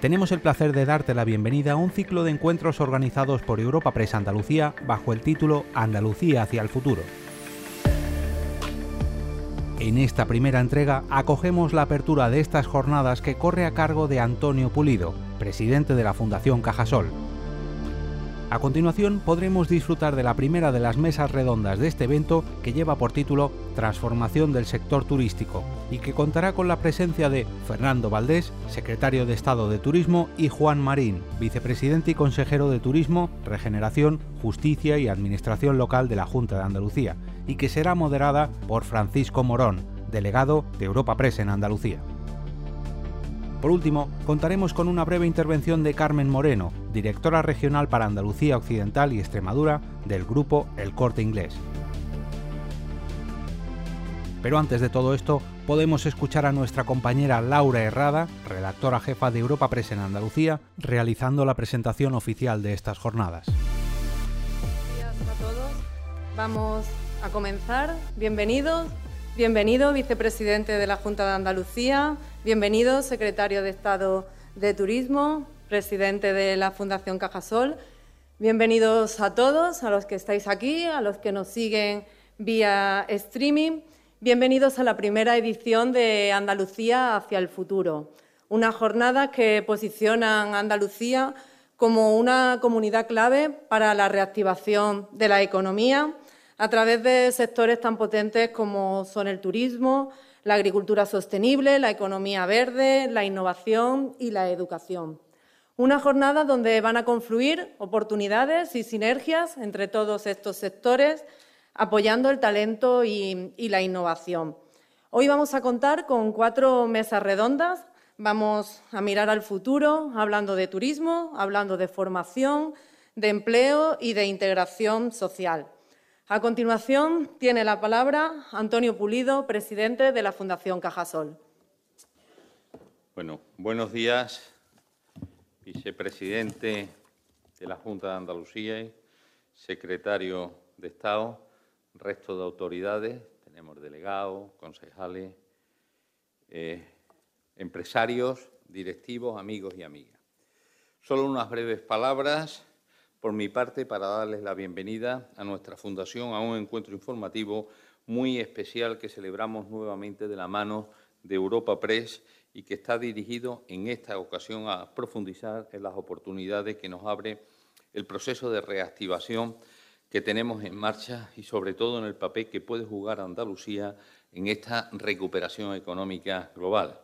tenemos el placer de darte la bienvenida a un ciclo de encuentros organizados por Europa Press Andalucía bajo el título Andalucía hacia el futuro. En esta primera entrega acogemos la apertura de estas jornadas que corre a cargo de Antonio Pulido, presidente de la Fundación Cajasol. A continuación podremos disfrutar de la primera de las mesas redondas de este evento que lleva por título Transformación del sector turístico y que contará con la presencia de Fernando Valdés, secretario de Estado de Turismo, y Juan Marín, vicepresidente y consejero de Turismo, Regeneración, Justicia y Administración Local de la Junta de Andalucía, y que será moderada por Francisco Morón, delegado de Europa Press en Andalucía. Por último, contaremos con una breve intervención de Carmen Moreno, directora regional para Andalucía Occidental y Extremadura del grupo El Corte Inglés. Pero antes de todo esto, podemos escuchar a nuestra compañera Laura Herrada, redactora jefa de Europa Press en Andalucía, realizando la presentación oficial de estas jornadas. Buenos días a todos. Vamos a comenzar. Bienvenidos. Bienvenido, vicepresidente de la Junta de Andalucía. Bienvenido, secretario de Estado de Turismo, presidente de la Fundación Cajasol. Bienvenidos a todos, a los que estáis aquí, a los que nos siguen vía streaming. Bienvenidos a la primera edición de Andalucía hacia el futuro, una jornada que posicionan Andalucía como una comunidad clave para la reactivación de la economía a través de sectores tan potentes como son el turismo, la agricultura sostenible, la economía verde, la innovación y la educación. Una jornada donde van a confluir oportunidades y sinergias entre todos estos sectores, apoyando el talento y, la innovación. Hoy vamos a contar con cuatro mesas redondas. Vamos a mirar al futuro, hablando de turismo, hablando de formación, de empleo y de integración social. A continuación, tiene la palabra Antonio Pulido, presidente de la Fundación Cajasol. Bueno, buenos días, vicepresidente de la Junta de Andalucía, secretario de Estado, resto de autoridades, tenemos delegados, concejales, eh, empresarios, directivos, amigos y amigas. Solo unas breves palabras por mi parte para darles la bienvenida a nuestra fundación a un encuentro informativo muy especial que celebramos nuevamente de la mano de Europa Press y que está dirigido en esta ocasión a profundizar en las oportunidades que nos abre el proceso de reactivación que tenemos en marcha y sobre todo en el papel que puede jugar Andalucía en esta recuperación económica global.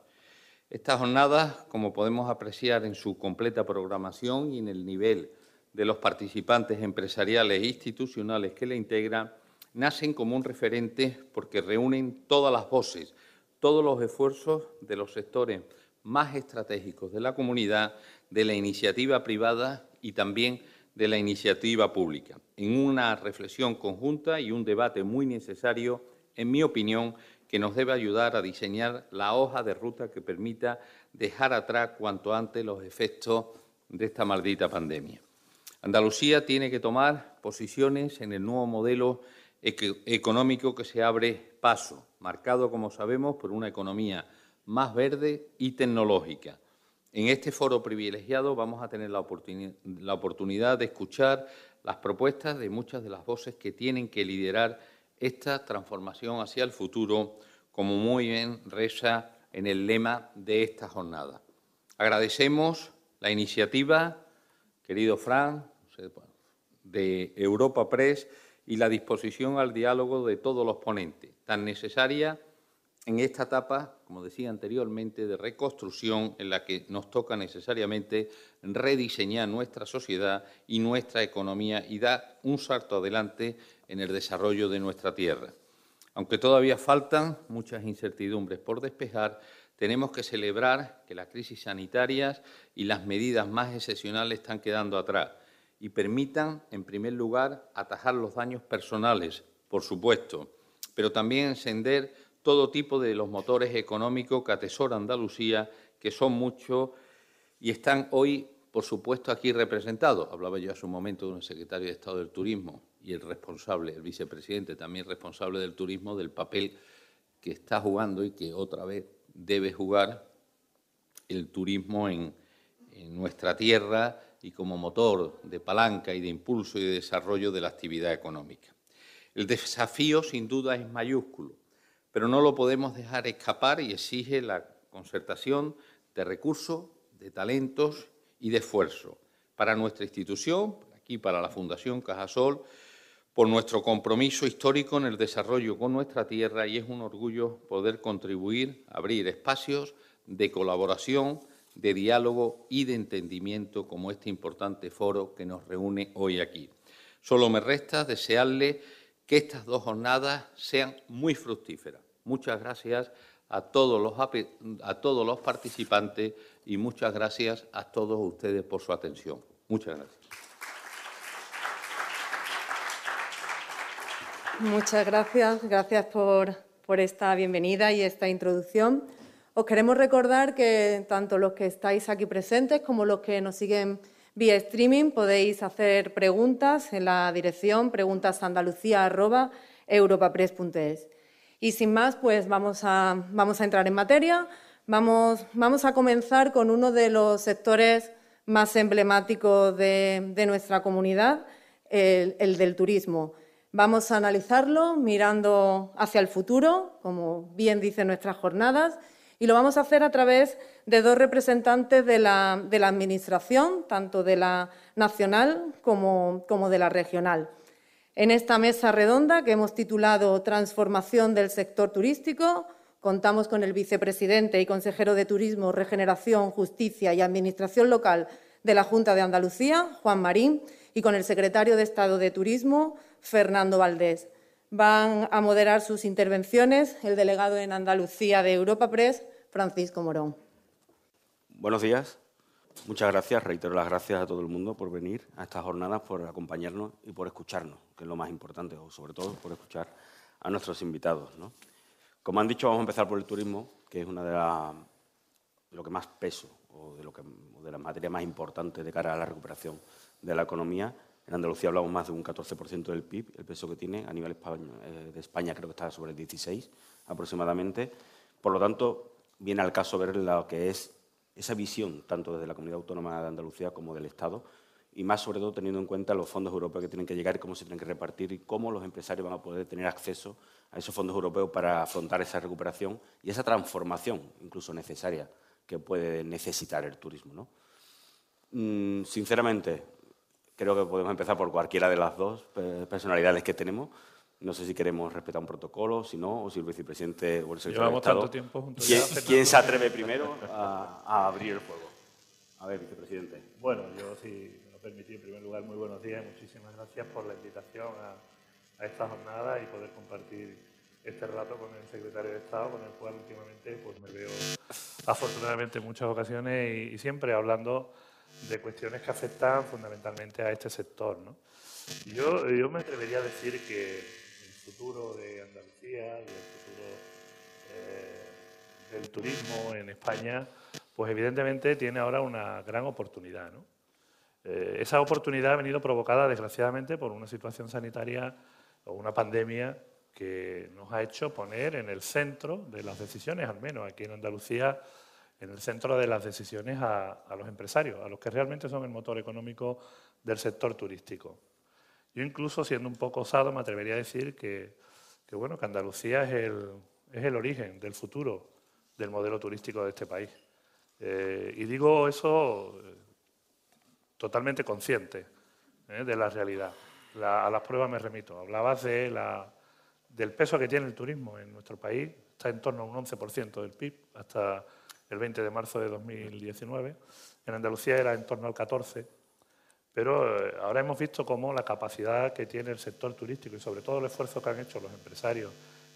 Estas jornadas, como podemos apreciar en su completa programación y en el nivel de los participantes empresariales e institucionales que la integran nacen como un referente porque reúnen todas las voces, todos los esfuerzos de los sectores más estratégicos de la comunidad, de la iniciativa privada y también de la iniciativa pública, en una reflexión conjunta y un debate muy necesario, en mi opinión, que nos debe ayudar a diseñar la hoja de ruta que permita dejar atrás cuanto antes los efectos de esta maldita pandemia. Andalucía tiene que tomar posiciones en el nuevo modelo económico que se abre paso, marcado, como sabemos, por una economía más verde y tecnológica. En este foro privilegiado vamos a tener la, oportunidad de escuchar las propuestas de muchas de las voces que tienen que liderar esta transformación hacia el futuro, como muy bien reza en el lema de esta jornada. Agradecemos la iniciativa, querido Fran, de Europa Press y la disposición al diálogo de todos los ponentes, tan necesaria en esta etapa, como decía anteriormente, de reconstrucción en la que nos toca necesariamente rediseñar nuestra sociedad y nuestra economía y dar un salto adelante en el desarrollo de nuestra tierra. Aunque todavía faltan muchas incertidumbres por despejar, tenemos que celebrar que las crisis sanitarias y las medidas más excepcionales están quedando atrás y permitan, en primer lugar, atajar los daños personales, por supuesto, pero también encender todo tipo de los motores económicos que atesora Andalucía, que son muchos y están hoy, por supuesto, aquí representados. Hablaba yo hace un momento de un secretario de Estado del Turismo y el responsable, el vicepresidente, también responsable del turismo, del papel que está jugando y que otra vez debe jugar el turismo en, en nuestra tierra y como motor de palanca y de impulso y de desarrollo de la actividad económica. El desafío, sin duda, es mayúsculo, pero no lo podemos dejar escapar y exige la concertación de recursos, de talentos y de esfuerzo para nuestra institución, aquí para la Fundación Cajasol, por nuestro compromiso histórico en el desarrollo con nuestra tierra y es un orgullo poder contribuir a abrir espacios de colaboración, de diálogo y de entendimiento como este importante foro que nos reúne hoy aquí. Solo me resta desearle que estas dos jornadas sean muy fructíferas. Muchas gracias a todos los, a todos los participantes y muchas gracias a todos ustedes por su atención. Muchas gracias. Muchas gracias. Gracias por, por esta bienvenida y esta introducción. Os queremos recordar que tanto los que estáis aquí presentes como los que nos siguen vía streaming podéis hacer preguntas en la dirección preguntasandalucía.europapress.es. Y sin más, pues vamos a, vamos a entrar en materia. Vamos, vamos, a comenzar con uno de los sectores más emblemáticos de, nuestra comunidad, el, el del turismo. Vamos a analizarlo mirando hacia el futuro, como bien dicen nuestras jornadas, y lo vamos a hacer a través de dos representantes de la, Administración, tanto de la nacional como, de la regional. En esta mesa redonda que hemos titulado Transformación del sector turístico, contamos con el vicepresidente y consejero de Turismo, Regeneración, Justicia y Administración Local de la Junta de Andalucía, Juan Marín, y con el secretario de Estado de Turismo, Fernando Valdés. Van a moderar sus intervenciones el delegado en Andalucía de Europa Press, Francisco Morón. Buenos días. Muchas gracias. Reitero las gracias a todo el mundo por venir a estas jornadas, por acompañarnos y por escucharnos, que es lo más importante, o sobre todo por escuchar a nuestros invitados. Como han dicho, vamos a empezar por el turismo, que es una de, lo que más peso o de, lo que, de más importantes de cara a la recuperación de la economía en Andalucía hablamos más de un 14% del PIB, el peso que tiene. A nivel eh, de España creo que está sobre el 16 aproximadamente. Por lo tanto, viene al caso ver lo que es esa visión, tanto desde la Comunidad Autónoma de Andalucía como del Estado, y más sobre todo teniendo en cuenta los fondos europeos que tienen que llegar y cómo se tienen que repartir y cómo los empresarios van a poder tener acceso a esos fondos europeos para afrontar esa recuperación y esa transformación, incluso necesaria, que puede necesitar el turismo. Mm, sinceramente, Creo que podemos empezar por cualquiera de las dos personalidades que tenemos. No sé si queremos respetar un protocolo, si no, o si el vicepresidente o el secretario de Estado. Tanto tiempo juntos ¿Quién, ¿quién se atreve primero a, abrir el fuego? A ver, vicepresidente. Bueno, yo, si me lo permitís, en primer lugar, muy buenos días y muchísimas gracias por la invitación a, a esta jornada y poder compartir este rato con el secretario de Estado, con el cual últimamente pues, me veo afortunadamente en muchas ocasiones y siempre hablando de cuestiones que afectan fundamentalmente a este sector. ¿no? Yo, yo me atrevería a decir que el futuro de Andalucía y el futuro eh, del turismo en España, pues evidentemente tiene ahora una gran oportunidad. ¿no? Eh, esa oportunidad ha venido provocada, desgraciadamente, por una situación sanitaria o una pandemia que nos ha hecho poner en el centro de las decisiones, al menos aquí en Andalucía, en el centro de las decisiones a, los empresarios, a los que realmente son el motor económico del sector turístico. Yo incluso, siendo un poco osado, me atrevería a decir que, bueno, que Andalucía es el, es el, origen del futuro del modelo turístico de este país. Eh, y digo eso eh, totalmente consciente eh, de la realidad. a las pruebas me remito. Hablabas de la, del peso que tiene el turismo en nuestro país. Está en torno a un 11% del PIB hasta el 20 de marzo de 2019. En Andalucía era en torno al 14, pero eh, ahora hemos visto cómo la capacidad que tiene el sector turístico y sobre todo el esfuerzo que han hecho los empresarios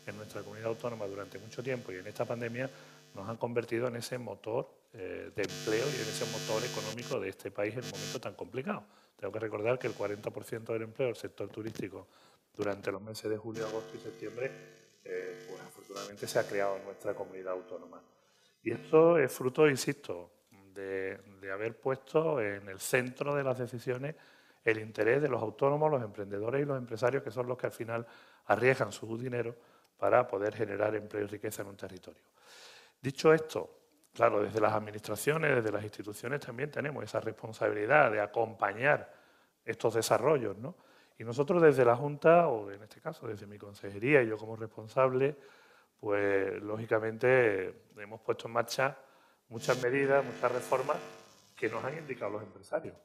en nuestra comunidad autónoma durante mucho tiempo y en esta pandemia nos han convertido en ese motor eh, de empleo y en ese motor económico de este país en un momento tan complicado. Tengo que recordar que el 40% del empleo del sector turístico durante los meses de julio, agosto y septiembre, eh, pues afortunadamente se ha creado en nuestra comunidad autónoma. Y esto es fruto, insisto, de, haber puesto en el centro de las decisiones el interés de los autónomos, los emprendedores y los empresarios, que son los que al final arriesgan su dinero para poder generar empleo y riqueza en un territorio. Dicho esto, claro, desde las administraciones, desde las instituciones también tenemos esa responsabilidad de acompañar estos desarrollos, ¿no? Y nosotros desde la Junta, o en este caso desde mi consejería y yo como responsable, pues lógicamente hemos puesto en marcha muchas medidas, muchas reformas que nos han indicado los empresarios.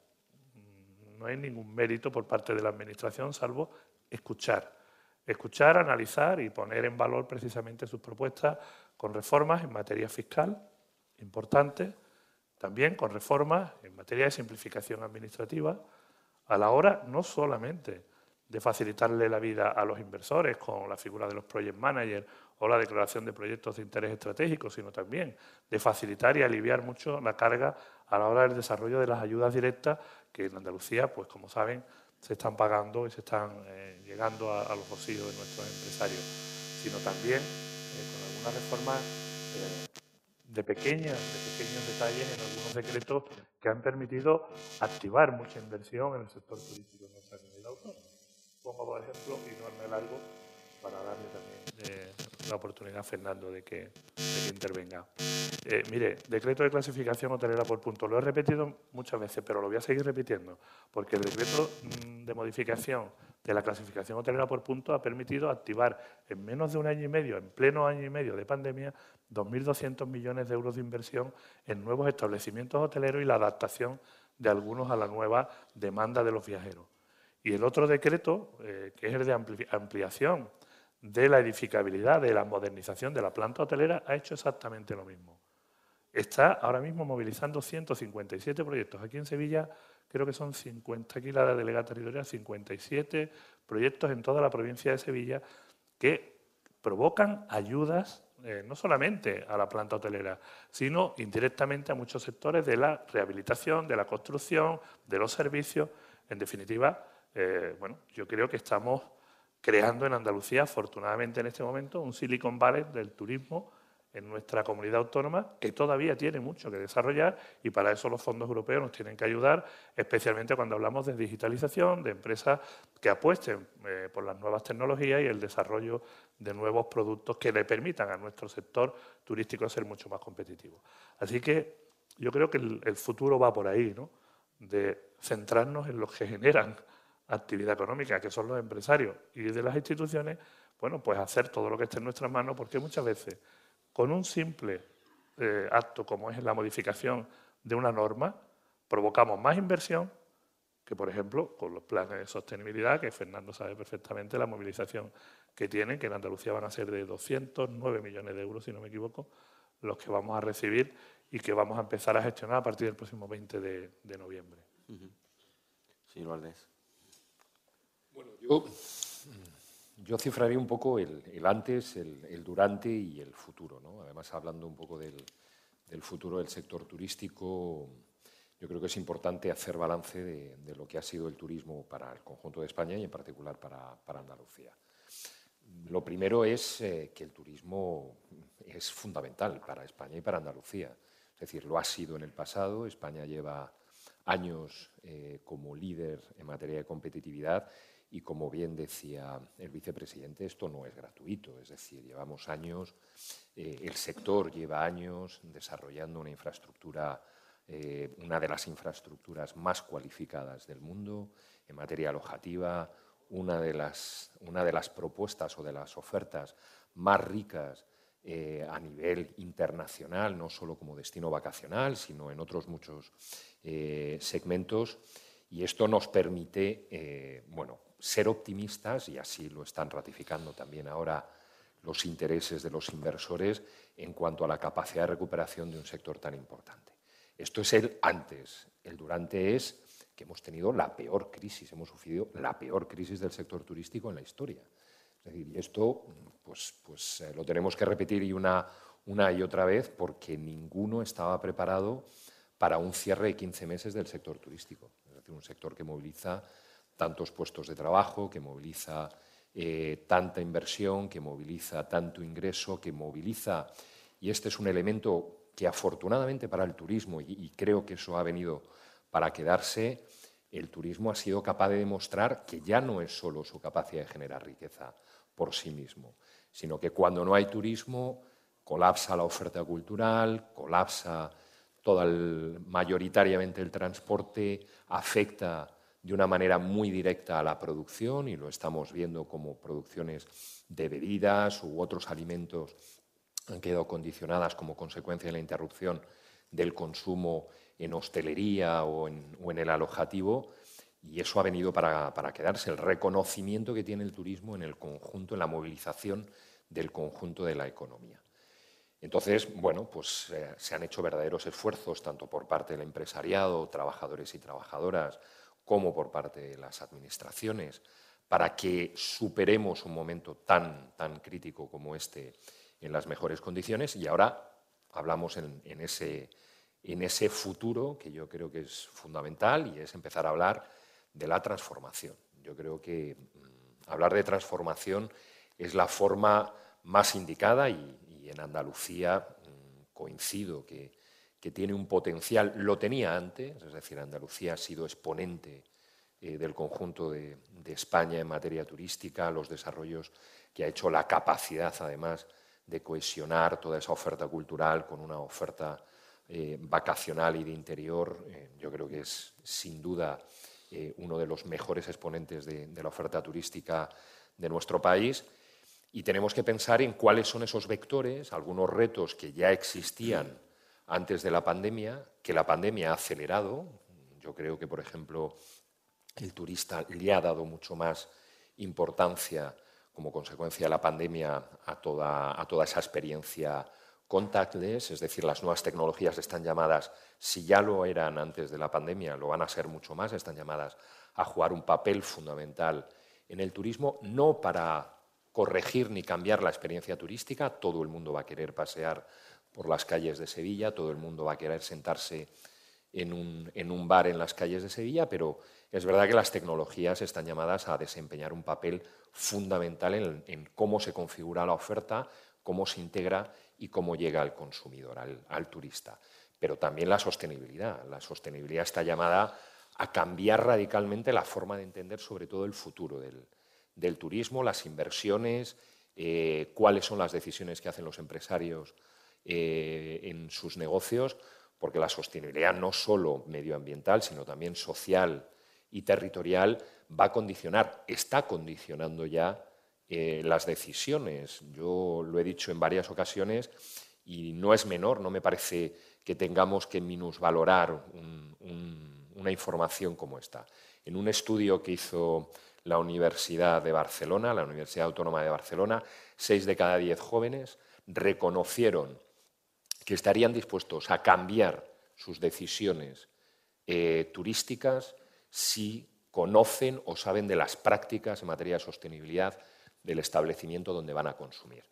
No hay ningún mérito por parte de la Administración salvo escuchar. Escuchar, analizar y poner en valor precisamente sus propuestas con reformas en materia fiscal importantes, también con reformas en materia de simplificación administrativa, a la hora no solamente de facilitarle la vida a los inversores con la figura de los project managers o la declaración de proyectos de interés estratégico, sino también de facilitar y aliviar mucho la carga a la hora del desarrollo de las ayudas directas que en Andalucía, pues como saben, se están pagando y se están eh, llegando a, los bolsillos de nuestros empresarios, sino también eh, con algunas reformas eh, de, pequeñas, de pequeños detalles en algunos decretos que han permitido activar mucha inversión en el sector turístico en nuestra comunidad autónoma. Pongo por ejemplo, y no me largo, para darle también la oportunidad Fernando de que, intervenga. Eh, mire, decreto de clasificación hotelera por punto. Lo he repetido muchas veces, pero lo voy a seguir repitiendo, porque el decreto mm, de modificación de la clasificación hotelera por punto ha permitido activar en menos de un año y medio, en pleno año y medio de pandemia, 2.200 millones de euros de inversión en nuevos establecimientos hoteleros y la adaptación de algunos a la nueva demanda de los viajeros. Y el otro decreto, eh, que es el de ampliación de la edificabilidad, de la modernización de la planta hotelera, ha hecho exactamente lo mismo. Está ahora mismo movilizando 157 proyectos. Aquí en Sevilla creo que son 50, aquí la delegada territorial, 57 proyectos en toda la provincia de Sevilla que provocan ayudas eh, no solamente a la planta hotelera, sino indirectamente a muchos sectores de la rehabilitación, de la construcción, de los servicios. En definitiva, eh, bueno, yo creo que estamos creando en Andalucía, afortunadamente en este momento, un Silicon Valley del turismo en nuestra comunidad autónoma que todavía tiene mucho que desarrollar y para eso los fondos europeos nos tienen que ayudar, especialmente cuando hablamos de digitalización, de empresas que apuesten eh, por las nuevas tecnologías y el desarrollo de nuevos productos que le permitan a nuestro sector turístico ser mucho más competitivo. Así que yo creo que el, el futuro va por ahí, ¿no? de centrarnos en los que generan actividad económica, que son los empresarios y de las instituciones, bueno, pues hacer todo lo que esté en nuestras manos, porque muchas veces con un simple eh, acto como es la modificación de una norma, provocamos más inversión que, por ejemplo, con los planes de sostenibilidad, que Fernando sabe perfectamente la movilización que tienen, que en Andalucía van a ser de 209 millones de euros, si no me equivoco, los que vamos a recibir y que vamos a empezar a gestionar a partir del próximo 20 de, noviembre. Señor Valdés. Bueno, yo, yo cifraría un poco el, antes, el, durante y el futuro. ¿no? Además, hablando un poco del, futuro del sector turístico, yo creo que es importante hacer balance de, lo que ha sido el turismo para el conjunto de España y en particular para, Andalucía. Lo primero es eh, que el turismo es fundamental para España y para Andalucía. Es decir, lo ha sido en el pasado. España lleva años eh, como líder en materia de competitividad y como bien decía el vicepresidente, esto no es gratuito, es decir, llevamos años, eh, el sector lleva años desarrollando una infraestructura, eh, una de las infraestructuras más cualificadas del mundo en materia alojativa, una de las, una de las propuestas o de las ofertas más ricas eh, a nivel internacional, no solo como destino vacacional, sino en otros muchos segmentos. Y esto nos permite, bueno, ser optimistas, y así lo están ratificando también ahora los intereses de los inversores en cuanto a la capacidad de recuperación de un sector tan importante. Esto es el antes. El durante es que hemos tenido la peor crisis, hemos sufrido la peor crisis del sector turístico en la historia. Es decir, y esto pues, pues eh, lo tenemos que repetir y una, una y otra vez porque ninguno estaba preparado para un cierre de 15 meses del sector turístico. Es decir, un sector que moviliza tantos puestos de trabajo, que moviliza eh, tanta inversión, que moviliza tanto ingreso, que moviliza, y este es un elemento que afortunadamente para el turismo, y, creo que eso ha venido para quedarse, el turismo ha sido capaz de demostrar que ya no es solo su capacidad de generar riqueza por sí mismo, sino que cuando no hay turismo colapsa la oferta cultural, colapsa toda mayoritariamente el transporte, afecta de una manera muy directa a la producción y lo estamos viendo como producciones de bebidas u otros alimentos han quedado condicionadas como consecuencia de la interrupción del consumo en hostelería o en, el alojativo y eso ha venido para, quedarse, el reconocimiento que tiene el turismo en el conjunto, en la movilización del conjunto de la economía. Entonces, bueno, pues eh, se han hecho verdaderos esfuerzos, tanto por parte del empresariado, trabajadores y trabajadoras, como por parte de las administraciones, para que superemos un momento tan, tan crítico como este en las mejores condiciones. Y ahora hablamos en, ese, en ese futuro que yo creo que es fundamental y es empezar a hablar de la transformación. Yo creo que mm, hablar de transformación es la forma más indicada y, en Andalucía mm, coincido que, que, tiene un potencial, lo tenía antes, es decir, Andalucía ha sido exponente eh, del conjunto de, España en materia turística, los desarrollos que ha hecho la capacidad, además, de cohesionar toda esa oferta cultural con una oferta eh, vacacional y de interior. Eh, yo creo que es, sin duda, uno de los mejores exponentes de, de la oferta turística de nuestro país. Y tenemos que pensar en cuáles son esos vectores, algunos retos que ya existían antes de la pandemia, que la pandemia ha acelerado. Yo creo que, por ejemplo, el turista le ha dado mucho más importancia como consecuencia de la pandemia a toda, a toda esa experiencia contactless, es decir, las nuevas tecnologías están llamadas, si ya lo eran antes de la pandemia, lo van a ser mucho más, están llamadas a jugar un papel fundamental en el turismo, no para corregir ni cambiar la experiencia turística, todo el mundo va a querer pasear por las calles de Sevilla, todo el mundo va a querer sentarse en un, bar en las calles de Sevilla, pero es verdad que las tecnologías están llamadas a desempeñar un papel fundamental en, cómo se configura la oferta, cómo se integra y cómo llega al consumidor, al, turista. Pero también la sostenibilidad. La sostenibilidad está llamada a cambiar radicalmente la forma de entender sobre todo el futuro del, turismo, las inversiones, eh, cuáles son las decisiones que hacen los empresarios eh, en sus negocios, porque la sostenibilidad no solo medioambiental, sino también social y territorial va a condicionar, está condicionando ya eh, las decisiones. Yo lo he dicho en varias ocasiones y no es menor, no me parece que tengamos que minusvalorar una información como esta. En un estudio que hizo la Universidad de Barcelona, la Universidad Autónoma de Barcelona, seis de cada diez jóvenes reconocieron que estarían dispuestos a cambiar sus decisiones eh, turísticas si conocen o saben de las prácticas en materia de sostenibilidad del establecimiento donde van a consumir.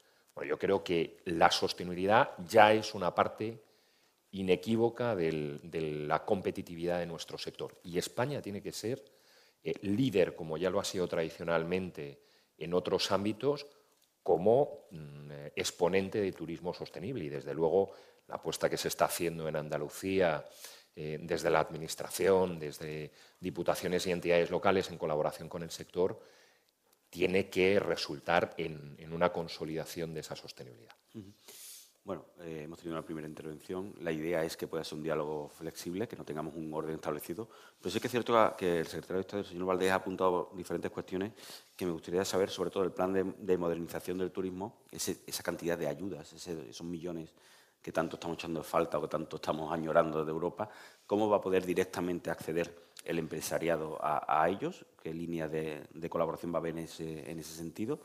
yo creo que la sostenibilidad ya es una parte inequívoca de la competitividad de nuestro sector. Y España tiene que ser eh, líder, como ya lo ha sido tradicionalmente en otros ámbitos, como mm, eh, exponente de turismo sostenible. Y desde luego la apuesta que se está haciendo en Andalucía eh, desde la Administración, desde diputaciones y entidades locales, en colaboración con el sector, tiene que resultar en, una consolidación de esa sostenibilidad. Bueno, eh, hemos tenido una primera intervención. La idea es que pueda ser un diálogo flexible, que no tengamos un orden establecido. Pero sí que es cierto que el secretario de Estado, el señor Valdés, ha apuntado diferentes cuestiones que me gustaría saber, sobre todo el plan de, modernización del turismo, esa cantidad de ayudas, esos millones que tanto estamos echando falta o que tanto estamos añorando de Europa, cómo va a poder directamente acceder el empresariado a, ellos, qué línea de, colaboración va a haber en ese, sentido.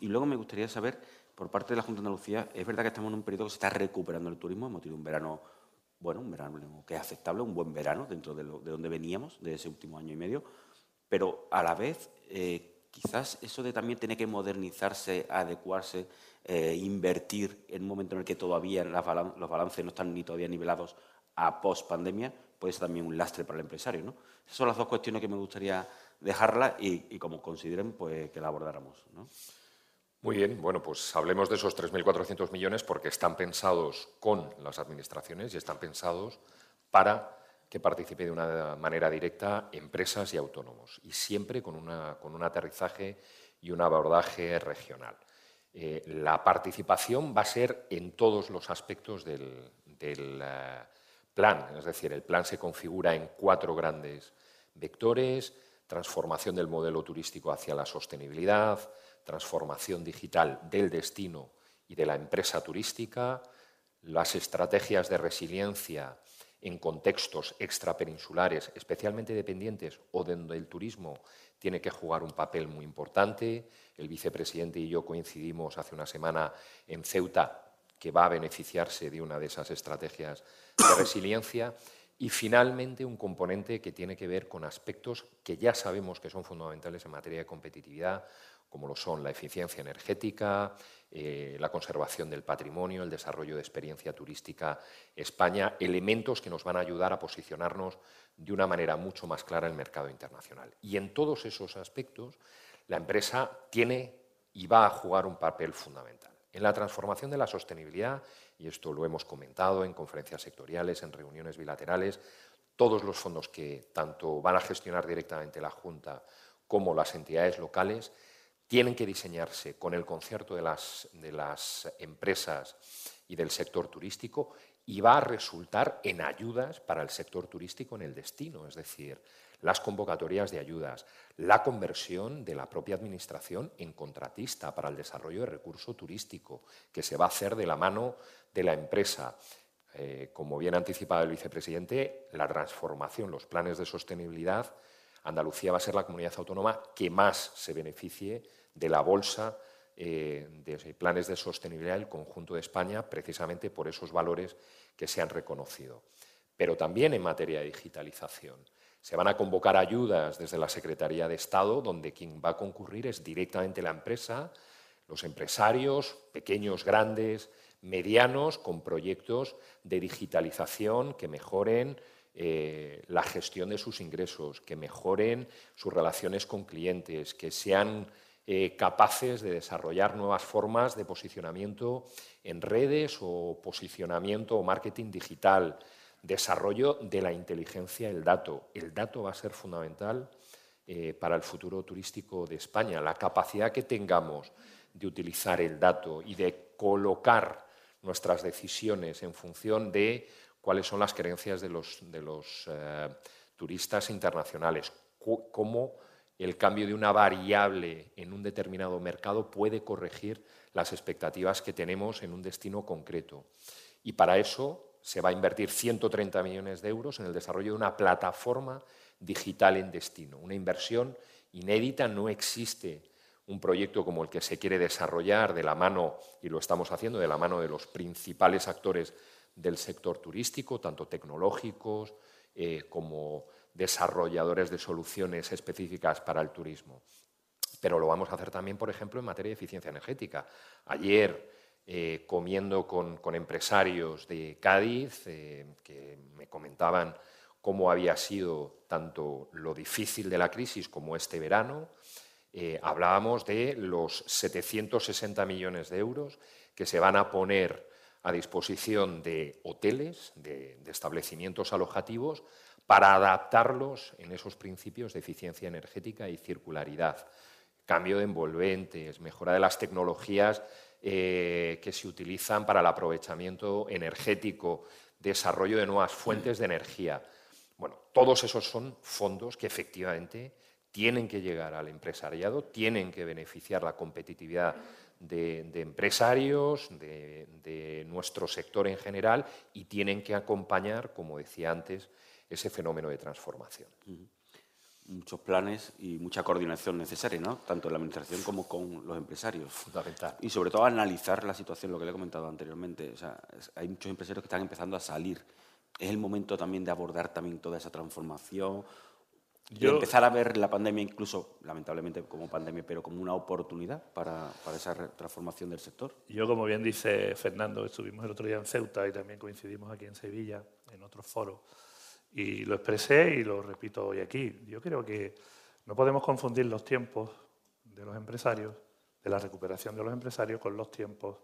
Y luego me gustaría saber, por parte de la Junta de Andalucía, es verdad que estamos en un periodo que se está recuperando el turismo, hemos tenido un verano, bueno, un verano que es aceptable, un buen verano dentro de, donde veníamos, de ese último año y medio, pero a la vez, eh, quizás eso de también tener que modernizarse, adecuarse, eh, invertir en un momento en el que todavía los balances no están ni todavía nivelados a post-pandemia, puede ser también un lastre para el empresario. ¿no? Esas son las dos cuestiones que me gustaría dejarla y, como consideren, pues que la abordáramos. Muy bien, bueno, pues hablemos de esos 3.400 millones porque están pensados con las administraciones y están pensados para que participe de una manera directa empresas y autónomos y siempre con, un aterrizaje y un abordaje regional. Eh, la participación va a ser en todos los aspectos del, eh, plan, es decir, el plan se configura en cuatro grandes vectores, transformación del modelo turístico hacia la sostenibilidad, transformación digital del destino y de la empresa turística, las estrategias de resiliencia en contextos extrapeninsulares, especialmente dependientes o donde el turismo tiene que jugar un papel muy importante. El vicepresidente y yo coincidimos hace una semana en Ceuta, que va a beneficiarse de una de esas estrategias de resiliencia. Y finalmente un componente que tiene que ver con aspectos que ya sabemos que son fundamentales en materia de competitividad, como lo son la eficiencia energética, eh, la conservación del patrimonio, el desarrollo de experiencia turística España, elementos que nos van a ayudar a posicionarnos de una manera mucho más clara en el mercado internacional. Y en todos esos aspectos, la empresa tiene y va a jugar un papel fundamental. En la transformación de la sostenibilidad, y esto lo hemos comentado en conferencias sectoriales, en reuniones bilaterales, todos los fondos que tanto van a gestionar directamente la Junta como las entidades locales tienen que diseñarse con el concierto de las, de las empresas y del sector turístico y va a resultar en ayudas para el sector turístico en el destino, es decir, las convocatorias de ayudas, la conversión de la propia Administración en contratista para el desarrollo de recurso turístico, que se va a hacer de la mano de la empresa. Eh, como bien anticipado el vicepresidente, la transformación, los planes de sostenibilidad, Andalucía va a ser la comunidad autónoma que más se beneficie de la bolsa eh, de planes de sostenibilidad del conjunto de España, precisamente por esos valores que se han reconocido. Pero también en materia de digitalización. Se van a convocar ayudas desde la Secretaría de Estado, donde quien va a concurrir es directamente la empresa, los empresarios, pequeños, grandes, medianos, con proyectos de digitalización que mejoren eh, la gestión de sus ingresos, que mejoren sus relaciones con clientes, que sean eh, capaces de desarrollar nuevas formas de posicionamiento en redes o posicionamiento o marketing digital, desarrollo de la inteligencia del dato. El dato va a ser fundamental eh, para el futuro turístico de España. La capacidad que tengamos de utilizar el dato y de colocar nuestras decisiones en función de cuáles son las creencias de los, eh, turistas internacionales, cómo el cambio de una variable en un determinado mercado puede corregir las expectativas que tenemos en un destino concreto. Y para eso se va a invertir 130 millones de euros en el desarrollo de una plataforma digital en destino, una inversión inédita, no existe un proyecto como el que se quiere desarrollar de la mano, y lo estamos haciendo, de la mano de los principales actores del sector turístico, tanto tecnológicos eh, como desarrolladores de soluciones específicas para el turismo. Pero lo vamos a hacer también, por ejemplo, en materia de eficiencia energética. Ayer, eh, comiendo con, empresarios de Cádiz, eh, que me comentaban cómo había sido tanto lo difícil de la crisis como este verano, eh, hablábamos de los 760 millones de euros que se van a poner a disposición de hoteles, de establecimientos alojativos, para adaptarlos en esos principios de eficiencia energética y circularidad. Cambio de envolventes, mejora de las tecnologías eh, que se utilizan para el aprovechamiento energético, desarrollo de nuevas fuentes de energía. Bueno, todos esos son fondos que efectivamente tienen que llegar al empresariado, tienen que beneficiar la competitividad de, empresarios, de, de, nuestro sector en general y tienen que acompañar, como decía antes, ese fenómeno de transformación. Muchos planes y mucha coordinación necesaria, ¿no? tanto en la Administración como con los empresarios. Fundamental. Y sobre todo analizar la situación, lo que le he comentado anteriormente. O sea, hay muchos empresarios que están empezando a salir. Es el momento también de abordar también toda esa transformación, y empezar a ver la pandemia incluso, lamentablemente como pandemia, pero como una oportunidad para, para, esa transformación del sector. Yo, como bien dice Fernando, estuvimos el otro día en Ceuta y también coincidimos aquí en Sevilla, en otros foros. Y lo expresé y lo repito hoy aquí. Yo creo que no podemos confundir los tiempos de los empresarios, de la recuperación de los empresarios, con los tiempos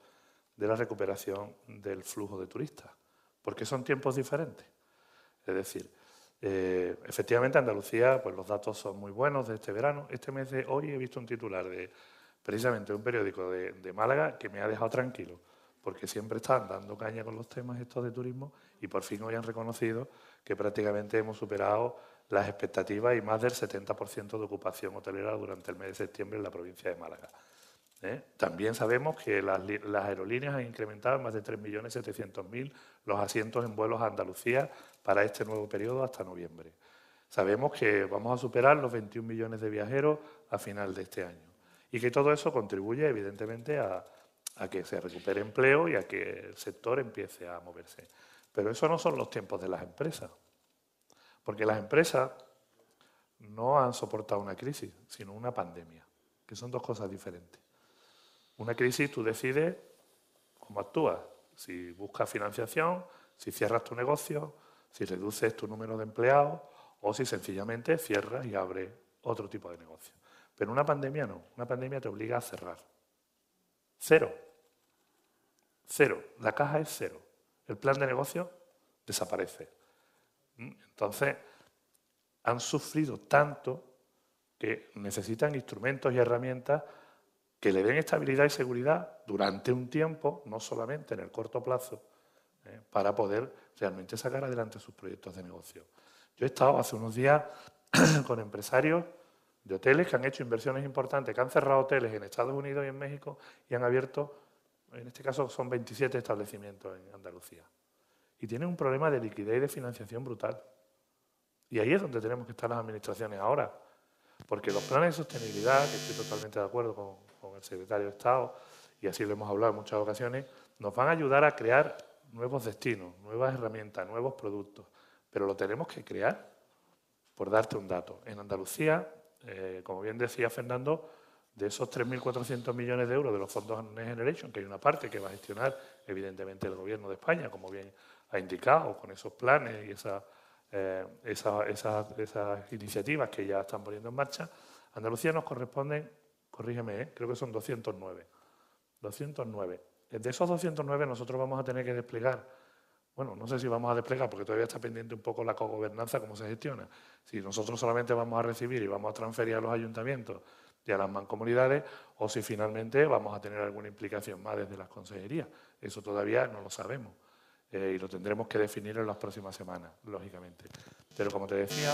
de la recuperación del flujo de turistas, porque son tiempos diferentes. Es decir, eh, efectivamente Andalucía, pues los datos son muy buenos de este verano. Este mes de hoy he visto un titular de precisamente un periódico de, de Málaga que me ha dejado tranquilo, porque siempre están dando caña con los temas estos de turismo y por fin hoy han reconocido que prácticamente hemos superado las expectativas y más del 70% de ocupación hotelera durante el mes de septiembre en la provincia de Málaga. ¿eh? También sabemos que las, aerolíneas han incrementado en más de 3.700.000 los asientos en vuelos a Andalucía para este nuevo periodo hasta noviembre. Sabemos que vamos a superar los 21 millones de viajeros a final de este año y que todo eso contribuye evidentemente a, a que se recupere empleo y a que el sector empiece a moverse. Pero eso no son los tiempos de las empresas, porque las empresas no han soportado una crisis, sino una pandemia, que son dos cosas diferentes. Una crisis tú decides cómo actúas, si buscas financiación, si cierras tu negocio, si reduces tu número de empleados o si sencillamente cierras y abres otro tipo de negocio. Pero una pandemia no, una pandemia te obliga a cerrar. Cero. Cero. La caja es cero. El plan de negocio desaparece. Entonces, han sufrido tanto que necesitan instrumentos y herramientas que le den estabilidad y seguridad durante un tiempo, no solamente en el corto plazo, ¿eh? para poder realmente sacar adelante sus proyectos de negocio. Yo he estado hace unos días con empresarios de hoteles que han hecho inversiones importantes, que han cerrado hoteles en Estados Unidos y en México y han abierto, en este caso son 27 establecimientos en Andalucía. Y tienen un problema de liquidez y de financiación brutal. Y ahí es donde tenemos que estar las administraciones ahora. Porque los planes de sostenibilidad, que estoy totalmente de acuerdo con, el secretario de Estado, y así lo hemos hablado en muchas ocasiones, nos van a ayudar a crear nuevos destinos, nuevas herramientas, nuevos productos. Pero lo tenemos que crear. Por darte un dato, en Andalucía, eh, como bien decía Fernando, de esos 3.400 millones de euros de los fondos Next Generation, que hay una parte que va a gestionar evidentemente el Gobierno de España, como bien ha indicado, con esos planes y eh, esas iniciativas que ya están poniendo en marcha, Andalucía nos corresponden corrígeme, ¿eh? creo que son 209. 209. De esos 209 nosotros vamos a tener que desplegar, bueno, no sé si vamos a desplegar porque todavía está pendiente un poco la cogobernanza, cómo se gestiona. Si nosotros solamente vamos a recibir y vamos a transferir a los ayuntamientos a las mancomunidades, o si finalmente vamos a tener alguna implicación más desde las consejerías. Eso todavía no lo sabemos. Eh, y lo tendremos que definir en las próximas semanas, lógicamente. Pero como te decía,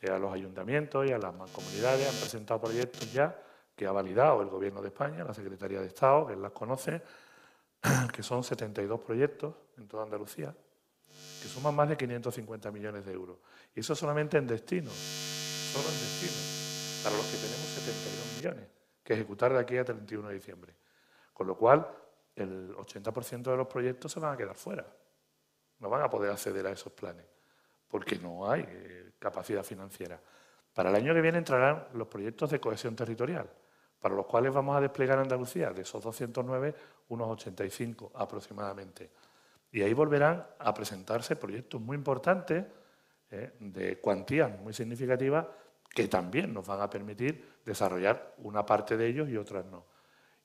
eh, a los ayuntamientos y a las mancomunidades han presentado proyectos ya que ha validado el Gobierno de España, la Secretaría de Estado, que las conoce, que son 72 proyectos en toda Andalucía, que suman más de 550 millones de euros. Y eso solamente en destino, solo en destino, para los que tenemos 72 millones, que ejecutar de aquí a 31 de diciembre. Con lo cual, el 80% de los proyectos se van a quedar fuera. No van a poder acceder a esos planes, porque no hay eh, capacidad financiera. Para el año que viene entrarán los proyectos de cohesión territorial, para los cuales vamos a desplegar Andalucía, de esos 209, unos 85 aproximadamente. Y ahí volverán a presentarse proyectos muy importantes, eh, de cuantías muy significativas, que también nos van a permitir desarrollar una parte de ellos y otras no.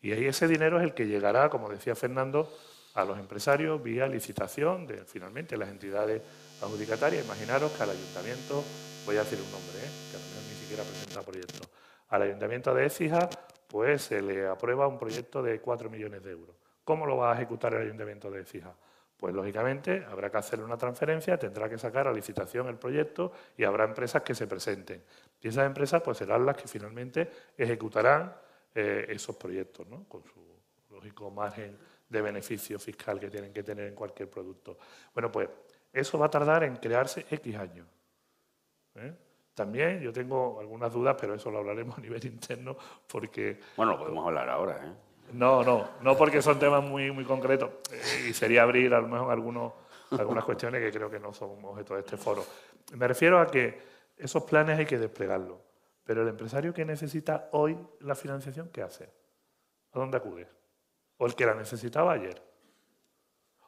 Y ahí ese dinero es el que llegará, como decía Fernando, a los empresarios vía licitación de finalmente las entidades adjudicatarias. Imaginaros que al ayuntamiento, voy a decir un nombre, ¿eh? que mejor ni siquiera presenta proyectos, al Ayuntamiento de Écija pues se le aprueba un proyecto de 4 millones de euros. ¿Cómo lo va a ejecutar el Ayuntamiento de Écija? Pues lógicamente habrá que hacerle una transferencia, tendrá que sacar a licitación el proyecto y habrá empresas que se presenten. Y esas empresas pues serán las que finalmente ejecutarán eh, esos proyectos, ¿no? con su lógico margen de beneficio fiscal que tienen que tener en cualquier producto. Bueno, pues eso va a tardar en crearse X años. ¿eh? También yo tengo algunas dudas, pero eso lo hablaremos a nivel interno porque... Bueno, lo podemos hablar ahora, ¿eh? No, no, no porque son temas muy, muy concretos eh, y sería abrir a lo mejor algunos, algunas cuestiones que creo que no son objeto de este foro. Me refiero a que esos planes hay que desplegarlos, pero el empresario que necesita hoy la financiación, ¿qué hace? ¿A dónde acude? ¿O el que la necesitaba ayer?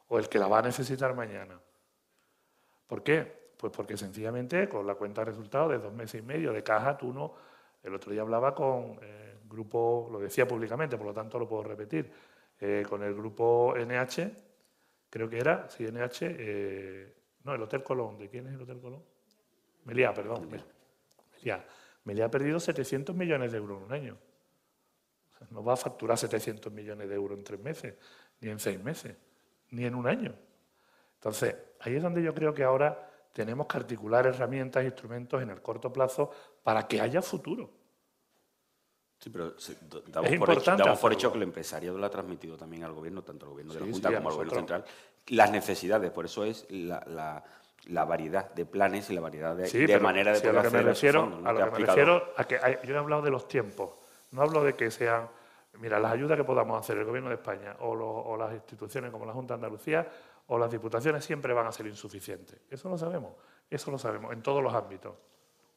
¿O el que la va a necesitar mañana? ¿Por qué? Pues porque sencillamente con la cuenta de resultados de dos meses y medio de caja, tú no. El otro día hablaba con eh, grupo, lo decía públicamente, por lo tanto lo puedo repetir, eh, con el grupo NH, creo que era, sí, NH, eh, no, el Hotel Colón, ¿de quién es el Hotel Colón? Meliá, perdón, Meliá. Meliá ha perdido 700 millones de euros en un año. no va a facturar 700 millones de euros en tres meses, ni en seis meses, ni en un año. Entonces, ahí es donde yo creo que ahora tenemos que articular herramientas e instrumentos en el corto plazo para que haya futuro. Sí, pero damos, por hecho, damos por, hecho, que el empresario lo ha transmitido también al gobierno, tanto al gobierno de la Junta como al gobierno central, las necesidades. Por eso es la, variedad de planes y la variedad de, de manera de poder a lo que me refiero, A lo que me refiero a que yo he hablado de los tiempos, no hablo de que sean, mira, las ayudas que podamos hacer el gobierno de España o, o las instituciones como la Junta de Andalucía o las diputaciones siempre van a ser insuficientes. Eso lo sabemos, eso lo sabemos en todos los ámbitos.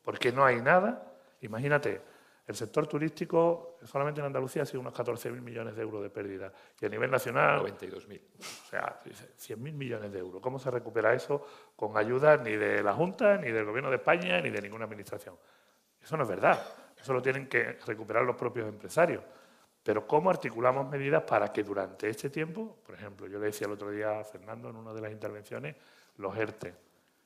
Porque no hay nada, imagínate, el sector turístico solamente en Andalucía ha sido unos 14.000 millones de euros de pérdida y a nivel nacional... 92.000. O sea, 100.000 millones de euros. ¿Cómo se recupera eso con ayuda ni de la Junta, ni del Gobierno de España, ni de ninguna administración? Eso no es verdad. Eso lo tienen que recuperar los propios empresarios. Pero ¿cómo articulamos medidas para que durante este tiempo, por ejemplo, yo le decía el otro día a Fernando en una de las intervenciones, los ERTE,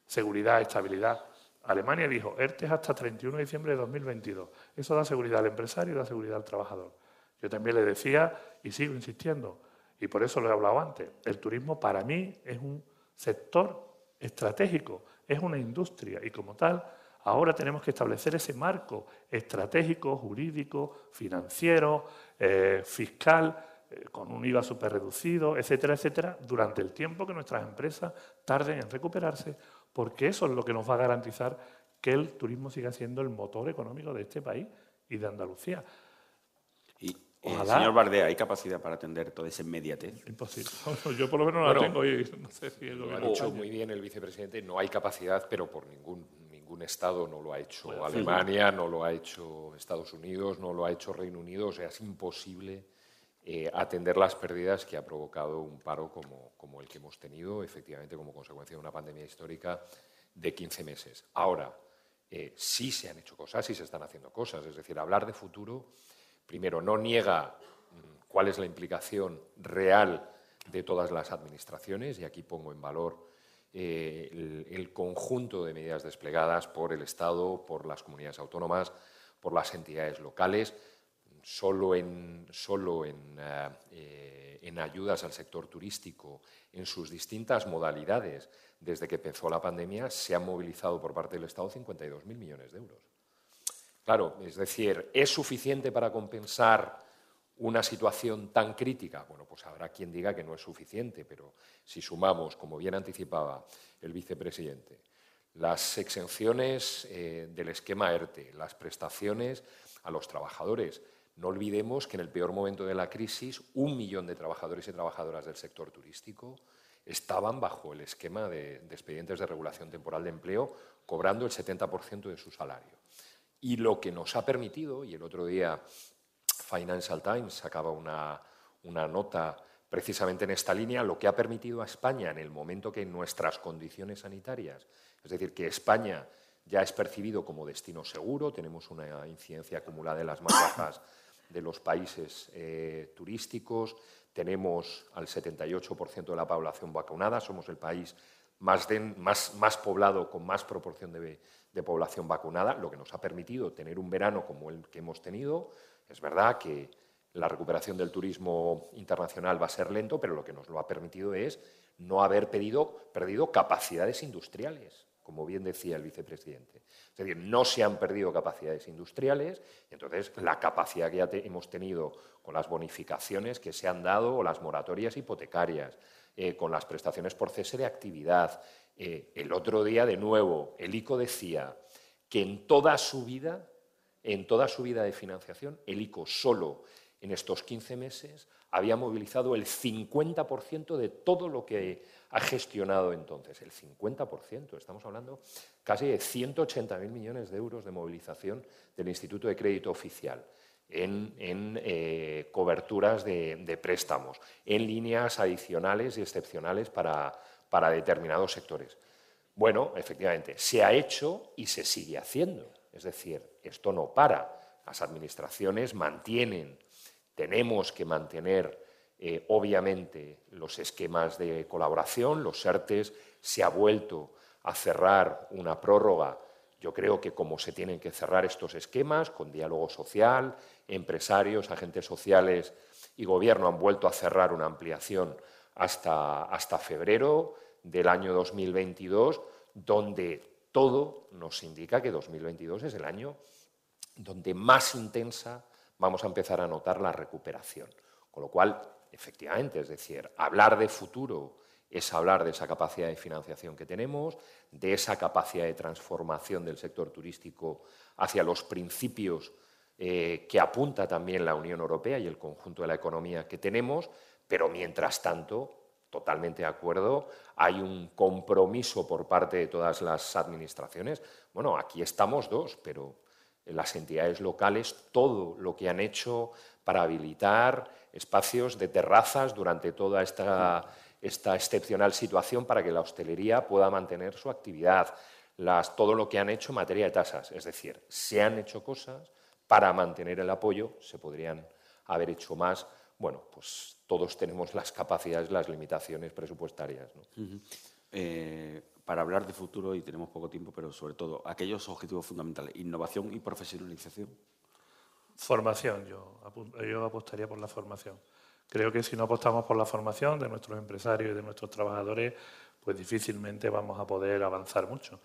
seguridad, estabilidad, Alemania dijo ERTE hasta 31 de diciembre de 2022. Eso da seguridad al empresario y da seguridad al trabajador. Yo también le decía, y sigo insistiendo, y por eso lo he hablado antes, el turismo para mí es un sector estratégico, es una industria y como tal, ahora tenemos que establecer ese marco estratégico, jurídico, financiero, eh, fiscal, eh, con un IVA súper reducido, etcétera, etcétera, durante el tiempo que nuestras empresas tarden en recuperarse porque eso es lo que nos va a garantizar que el turismo siga siendo el motor económico de este país y de Andalucía. Y, eh, señor Bardea, ¿hay capacidad para atender toda esa inmediatez? Imposible. Yo por lo menos no la tengo y no sé si es lo, ha dicho muy bien el vicepresidente, no hay capacidad, pero por ningún, ningún Estado no lo ha hecho Alemania, no lo ha hecho Estados Unidos, no lo ha hecho Reino Unido, o sea, es imposible eh, atender las pérdidas que ha provocado un paro como, como el que hemos tenido, efectivamente, como consecuencia de una pandemia histórica de 15 meses. Ahora, eh, sí se han hecho cosas, sí se están haciendo cosas. Es decir, hablar de futuro, primero, no niega mm, cuál es la implicación real de todas las administraciones, y aquí pongo en valor eh, el, conjunto de medidas desplegadas por el Estado, por las comunidades autónomas, por las entidades locales, solo en eh, en ayudas al sector turístico en sus distintas modalidades desde que empezó la pandemia, se han movilizado por parte del Estado 52.000 millones de euros. Claro, es decir, ¿es suficiente para compensar una situación tan crítica? Bueno, pues habrá quien diga que no es suficiente, pero si sumamos, como bien anticipaba el vicepresidente, las exenciones eh, del esquema ERTE, las prestaciones a los trabajadores, no olvidemos que en el peor momento de la crisis, un millón de trabajadores y trabajadoras del sector turístico estaban bajo el esquema de, expedientes de regulación temporal de empleo, cobrando el 70% de su salario. Y lo que nos ha permitido, y el otro día Financial Times sacaba una, una nota precisamente en esta línea, lo que ha permitido a España en el momento que nuestras condiciones sanitarias, es decir, que España ya es percibido como destino seguro, tenemos una incidencia acumulada de las más bajas de los países eh, turísticos, tenemos al 78% de la población vacunada, somos el país más, más, poblado con más proporción de, población vacunada, lo que nos ha permitido tener un verano como el que hemos tenido. Es verdad que la recuperación del turismo internacional va a ser lento, pero lo que nos lo ha permitido es no haber perdido capacidades industriales como bien decía el vicepresidente. Es decir, no se han perdido capacidades industriales, entonces la capacidad que ya hemos tenido con las bonificaciones que se han dado o las moratorias hipotecarias, eh, con las prestaciones por cese de actividad. Eh, el otro día, de nuevo, el ICO decía que en toda su vida, en toda su vida de financiación, el ICO solo en estos 15 meses había movilizado el 50% de todo lo que ha gestionado entonces el 50%. Estamos hablando casi de 180.000 millones de euros de movilización del Instituto de Crédito Oficial en, eh, coberturas de, préstamos, en líneas adicionales y excepcionales para, para determinados sectores. Bueno, efectivamente, se ha hecho y se sigue haciendo. Es decir, esto no para. Las administraciones mantienen, tenemos que mantener eh, obviamente, los esquemas de colaboración, los ERTES, se ha vuelto a cerrar una prórroga Yo creo que como se tienen que cerrar estos esquemas, con diálogo social, empresarios, agentes sociales y gobierno han vuelto a cerrar una ampliación hasta, hasta febrero del año 2022, donde todo nos indica que 2022 es el año donde más intensa vamos a empezar a notar la recuperación. Con lo cual, efectivamente, es decir, hablar de futuro es hablar de esa capacidad de financiación que tenemos, de esa capacidad de transformación del sector turístico hacia los principios eh, que apunta también la Unión Europea y el conjunto de la economía que tenemos, pero mientras tanto, totalmente de acuerdo, hay un compromiso por parte de todas las administraciones. Bueno, aquí estamos dos, pero las entidades locales, todo lo que han hecho para habilitar espacios de terrazas durante toda esta esta excepcional situación para que la hostelería pueda mantener su actividad, todo lo que han hecho en materia de tasas. Es decir, se han hecho cosas para mantener el apoyo, se podrían haber hecho más. Bueno, pues todos tenemos las capacidades, las limitaciones presupuestarias. Eh, para hablar de futuro, y tenemos poco tiempo, pero sobre todo, aquellos objetivos fundamentales, innovación y profesionalización. Formación, yo, yo apostaría por la formación. Creo que si no apostamos por la formación de nuestros empresarios y de nuestros trabajadores, pues difícilmente vamos a poder avanzar mucho.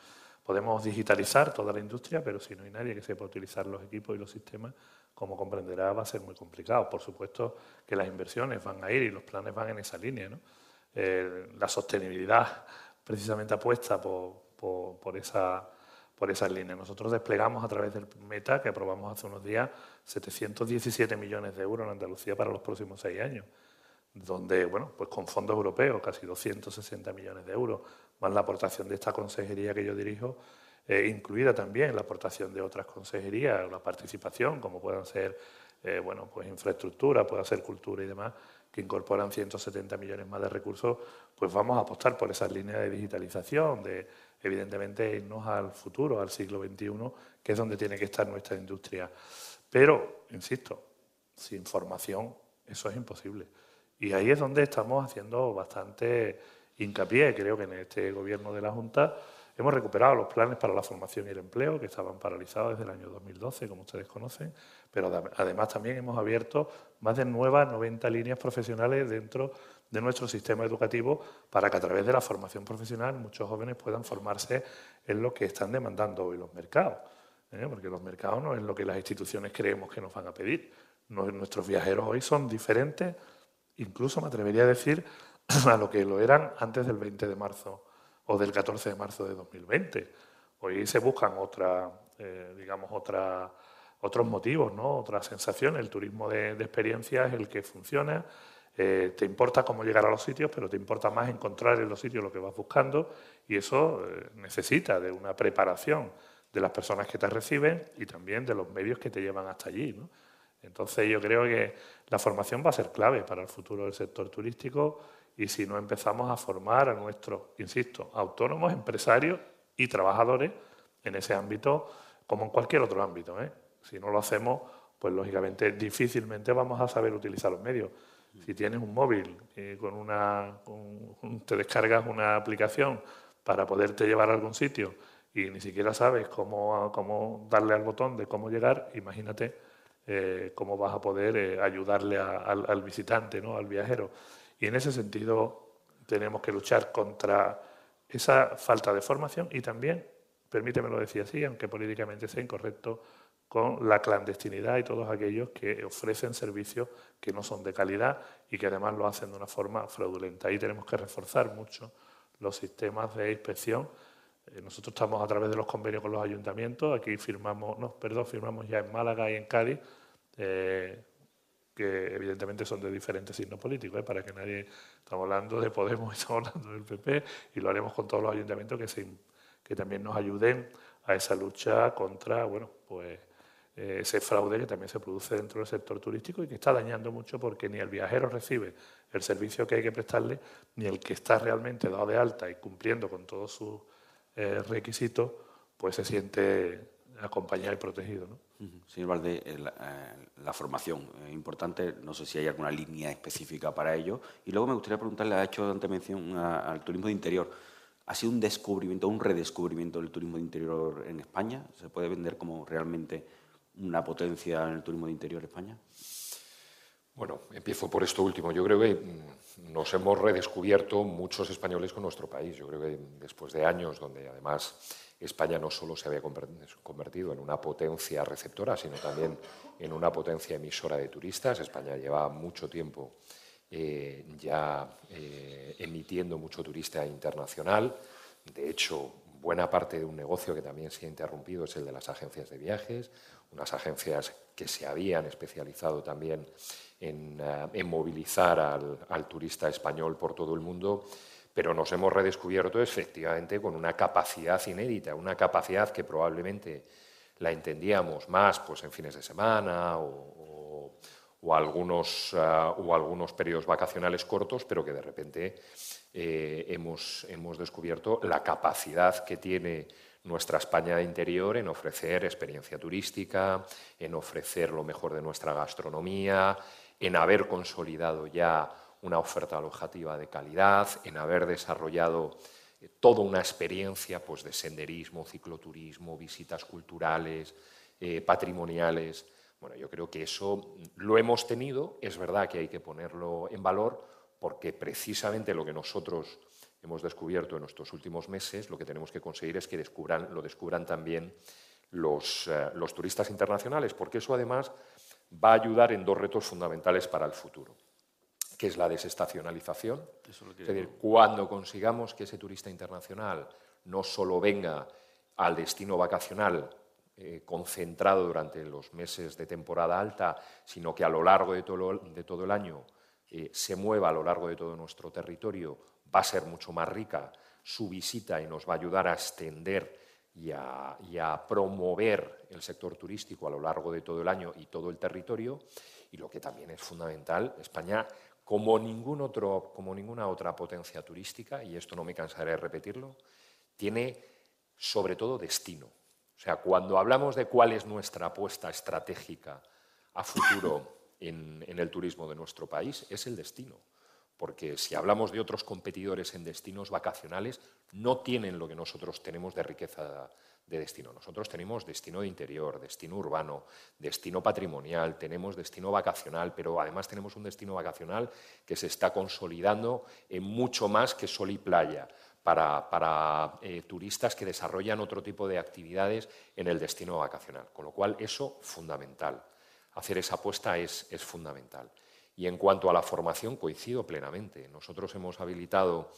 Podemos digitalizar toda la industria, pero si no hay nadie que sepa utilizar los equipos y los sistemas, como comprenderá, va a ser muy complicado. Por supuesto que las inversiones van a ir y los planes van en esa línea. Eh, la sostenibilidad precisamente apuesta por, por esa por esas líneas. Nosotros desplegamos a través del Meta, que aprobamos hace unos días, 717 millones de euros en Andalucía para los próximos seis años, donde, bueno, pues con fondos europeos, casi 260 millones de euros, más la aportación de esta consejería que yo dirijo, eh, incluida también la aportación de otras consejerías, la participación, como puedan ser, eh, bueno, pues infraestructura, pueda ser cultura y demás, que incorporan 170 millones más de recursos, pues vamos a apostar por esas líneas de digitalización, de evidentemente irnos al futuro, al siglo XXI, que es donde tiene que estar nuestra industria. Pero, insisto, sin formación eso es imposible. Y ahí es donde estamos haciendo bastante hincapié. Creo que en este gobierno de la Junta hemos recuperado los planes para la formación y el empleo, que estaban paralizados desde el año 2012, como ustedes conocen, pero además también hemos abierto más de nuevas 90 líneas profesionales dentro de nuestro sistema educativo para que a través de la formación profesional muchos jóvenes puedan formarse en lo que están demandando hoy los mercados. ¿eh? Porque los mercados no es lo que las instituciones creemos que nos van a pedir. Nuestros viajeros hoy son diferentes, incluso me atrevería a decir, a lo que lo eran antes del 20 de marzo o del 14 de marzo de 2020. Hoy se buscan otra, eh, digamos, otra, otros motivos, ¿no? otras sensaciones. El turismo de, de experiencia es el que funciona eh, te importa cómo llegar a los sitios, pero te importa más encontrar en los sitios lo que vas buscando y eso eh, necesita de una preparación de las personas que te reciben y también de los medios que te llevan hasta allí. Entonces yo creo que la formación va a ser clave para el futuro del sector turístico y si no empezamos a formar a nuestros, insisto, autónomos, empresarios y trabajadores en ese ámbito como en cualquier otro ámbito. ¿eh? Si no lo hacemos, pues lógicamente difícilmente vamos a saber utilizar los medios. Si tienes un móvil eh, con una, te descargas una aplicación para poderte llevar a algún sitio y ni siquiera sabes cómo, cómo darle al botón de cómo llegar, imagínate eh, cómo vas a poder eh, ayudarle al, visitante, ¿no? al viajero. Y en ese sentido tenemos que luchar contra esa falta de formación y también, permítemelo decir así, aunque políticamente sea incorrecto, con la clandestinidad y todos aquellos que ofrecen servicios que no son de calidad y que además lo hacen de una forma fraudulenta. Ahí tenemos que reforzar mucho los sistemas de inspección. Eh, nosotros estamos a través de los convenios con los ayuntamientos, aquí firmamos, no, perdón, firmamos ya en Málaga y en Cádiz, eh, que evidentemente son de diferentes signos políticos, ¿eh? para que nadie, estamos hablando de Podemos, estamos hablando del PP, y lo haremos con todos los ayuntamientos que, se, que también nos ayuden a esa lucha contra, bueno, pues ese fraude que también se produce dentro del sector turístico y que está dañando mucho porque ni el viajero recibe el servicio que hay que prestarle, ni el que está realmente dado de alta y cumpliendo con todos sus eh, requisitos, pues se siente acompañado y protegido. ¿no? Señor Valde, eh, la, formación es importante, no sé si hay alguna línea específica para ello. Y luego me gustaría preguntarle, ha hecho ante mención al turismo de interior. ¿Ha sido un descubrimiento, un redescubrimiento del turismo de interior en España? ¿Se puede vender como realmente una potencia en el turismo de interior España? Bueno, empiezo por esto último. Yo creo que mm, nos hemos redescubierto muchos españoles con nuestro país. Yo creo que después de años donde además España no solo se había convertido en una potencia receptora, sino también en una potencia emisora de turistas. España lleva mucho tiempo eh, ya eh, emitiendo mucho turista internacional. De hecho, buena parte de un negocio que también se ha interrumpido es el de las agencias de viajes, unas agencias que se habían especializado también en, eh, movilizar al, turista español por todo el mundo, pero nos hemos redescubierto efectivamente con una capacidad inédita, una capacidad que probablemente la entendíamos más pues, en fines de semana o, algunos, eh, o algunos periodos vacacionales cortos, pero que de repente eh, hemos, hemos descubierto la capacidad que tiene nuestra España interior en ofrecer experiencia turística, en ofrecer lo mejor de nuestra gastronomía, en haber consolidado ya una oferta alojativa de calidad, en haber desarrollado eh, toda una experiencia pues, de senderismo, cicloturismo, visitas culturales, eh, patrimoniales. Bueno, yo creo que eso lo hemos tenido, es verdad que hay que ponerlo en valor, porque precisamente lo que nosotros hemos descubierto en estos últimos meses, lo que tenemos que conseguir es que descubran, lo descubran también los, eh, los turistas internacionales, porque eso además va a ayudar en dos retos fundamentales para el futuro, que es la desestacionalización, es decir, cuando consigamos que ese turista internacional no solo venga al destino vacacional eh, concentrado durante los meses de temporada alta, sino que a lo largo de todo, de todo el año eh, se mueva a lo largo de todo nuestro territorio, va a ser mucho más rica su visita y nos va a ayudar a extender y a, promover el sector turístico a lo largo de todo el año y todo el territorio. Y lo que también es fundamental, España, como, ninguna otra potencia turística, y esto no me cansaré de repetirlo, tiene sobre todo destino. O sea, cuando hablamos de cuál es nuestra apuesta estratégica a futuro en, el turismo de nuestro país es el destino. Porque si hablamos de otros competidores en destinos vacacionales, no tienen lo que nosotros tenemos de riqueza de destino. Nosotros tenemos destino de interior, destino urbano, destino patrimonial, tenemos destino vacacional, pero además tenemos un destino vacacional que se está consolidando en mucho más que sol y playa para, eh, turistas que desarrollan otro tipo de actividades en el destino vacacional. Con lo cual, eso fundamental hacer esa apuesta es, fundamental. Y en cuanto a la formación, coincido plenamente. Nosotros hemos habilitado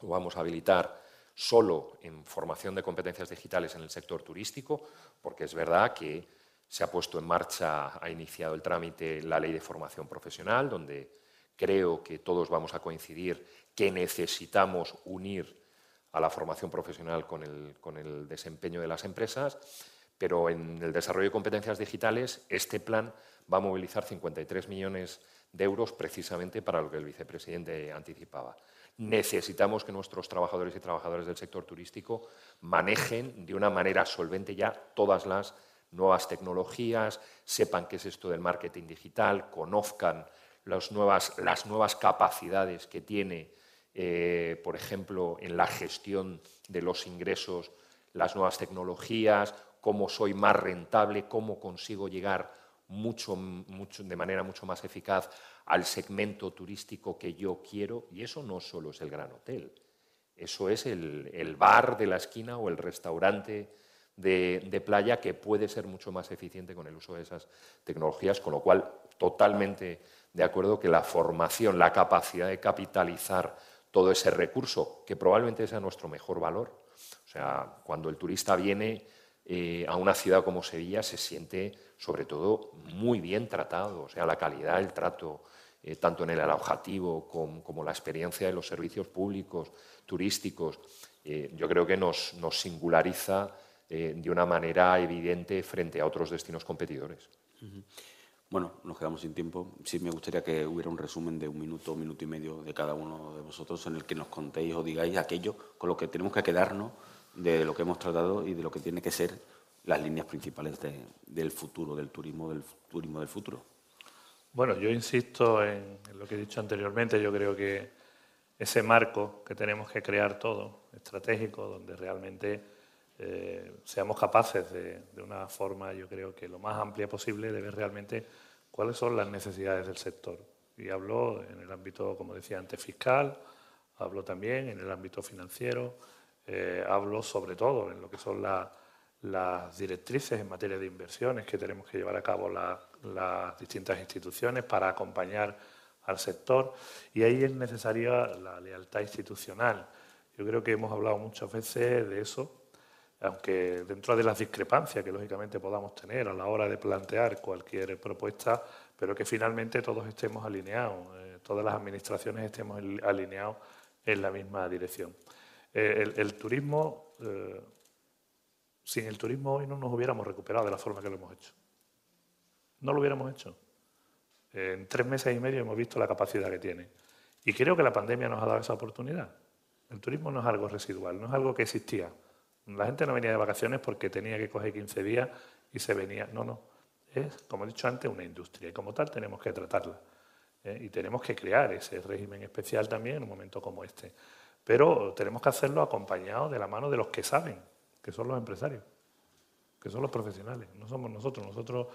o vamos a habilitar solo en formación de competencias digitales en el sector turístico, porque es verdad que se ha puesto en marcha, ha iniciado el trámite la ley de formación profesional, donde creo que todos vamos a coincidir que necesitamos unir a la formación profesional con el, con el desempeño de las empresas pero en el desarrollo de competencias digitales este plan va a movilizar 53 millones de euros precisamente para lo que el vicepresidente anticipaba. Necesitamos que nuestros trabajadores y trabajadoras del sector turístico manejen de una manera solvente ya todas las nuevas tecnologías, sepan qué es esto del marketing digital, conozcan las nuevas, las nuevas capacidades que tiene, eh, por ejemplo, en la gestión de los ingresos, las nuevas tecnologías, cómo soy más rentable, cómo consigo llegar mucho, mucho, de manera mucho más eficaz al segmento turístico que yo quiero. Y eso no solo es el gran hotel, eso es el, bar de la esquina o el restaurante de, de, playa que puede ser mucho más eficiente con el uso de esas tecnologías, con lo cual totalmente de acuerdo que la formación, la capacidad de capitalizar todo ese recurso, que probablemente sea nuestro mejor valor. O sea, cuando el turista viene eh, a una ciudad como Sevilla se siente sobre todo muy bien tratado, o sea, la calidad del trato, eh, tanto en el alojativo como, la experiencia de los servicios públicos, turísticos, eh, yo creo que nos, singulariza de una manera evidente frente a otros destinos competidores. Bueno, nos quedamos sin tiempo. Sí me gustaría que hubiera un resumen de un minuto, un minuto y medio de cada uno de vosotros en el que nos contéis o digáis aquello con lo que tenemos que quedarnos de lo que hemos tratado y de lo que tiene que ser las líneas principales del futuro, del turismo, del turismo del futuro. Bueno, yo insisto en, lo que he dicho anteriormente. Yo creo que ese marco que tenemos que crear todo, estratégico, donde realmente eh, seamos capaces de, de, una forma, yo creo que lo más amplia posible, de ver realmente cuáles son las necesidades del sector. Y hablo en el ámbito, como decía antes, fiscal, hablo también en el ámbito financiero, eh, hablo sobre todo en lo que son las directrices en materia de inversiones que tenemos que llevar a cabo las distintas instituciones para acompañar al sector y ahí es necesaria la lealtad institucional. Yo creo que hemos hablado muchas veces de eso, aunque dentro de las discrepancias que lógicamente podamos tener a la hora de plantear cualquier propuesta, pero que finalmente todos estemos alineados, eh, todas las administraciones estemos alineados en la misma dirección. Eh, el, turismo, eh, sin el turismo hoy no nos hubiéramos recuperado de la forma que lo hemos hecho. No lo hubiéramos hecho. En tres meses y medio hemos visto la capacidad que tiene. Y creo que la pandemia nos ha dado esa oportunidad. El turismo no es algo residual, no es algo que existía. La gente no venía de vacaciones porque tenía que coger 15 días y se venía. No, no. Es, como he dicho antes, una industria y como tal tenemos que tratarla. ¿eh? Y tenemos que crear ese régimen especial también en un momento como este. Pero tenemos que hacerlo acompañado de la mano de los que saben, que son los empresarios, que son los profesionales. No somos nosotros. Nosotros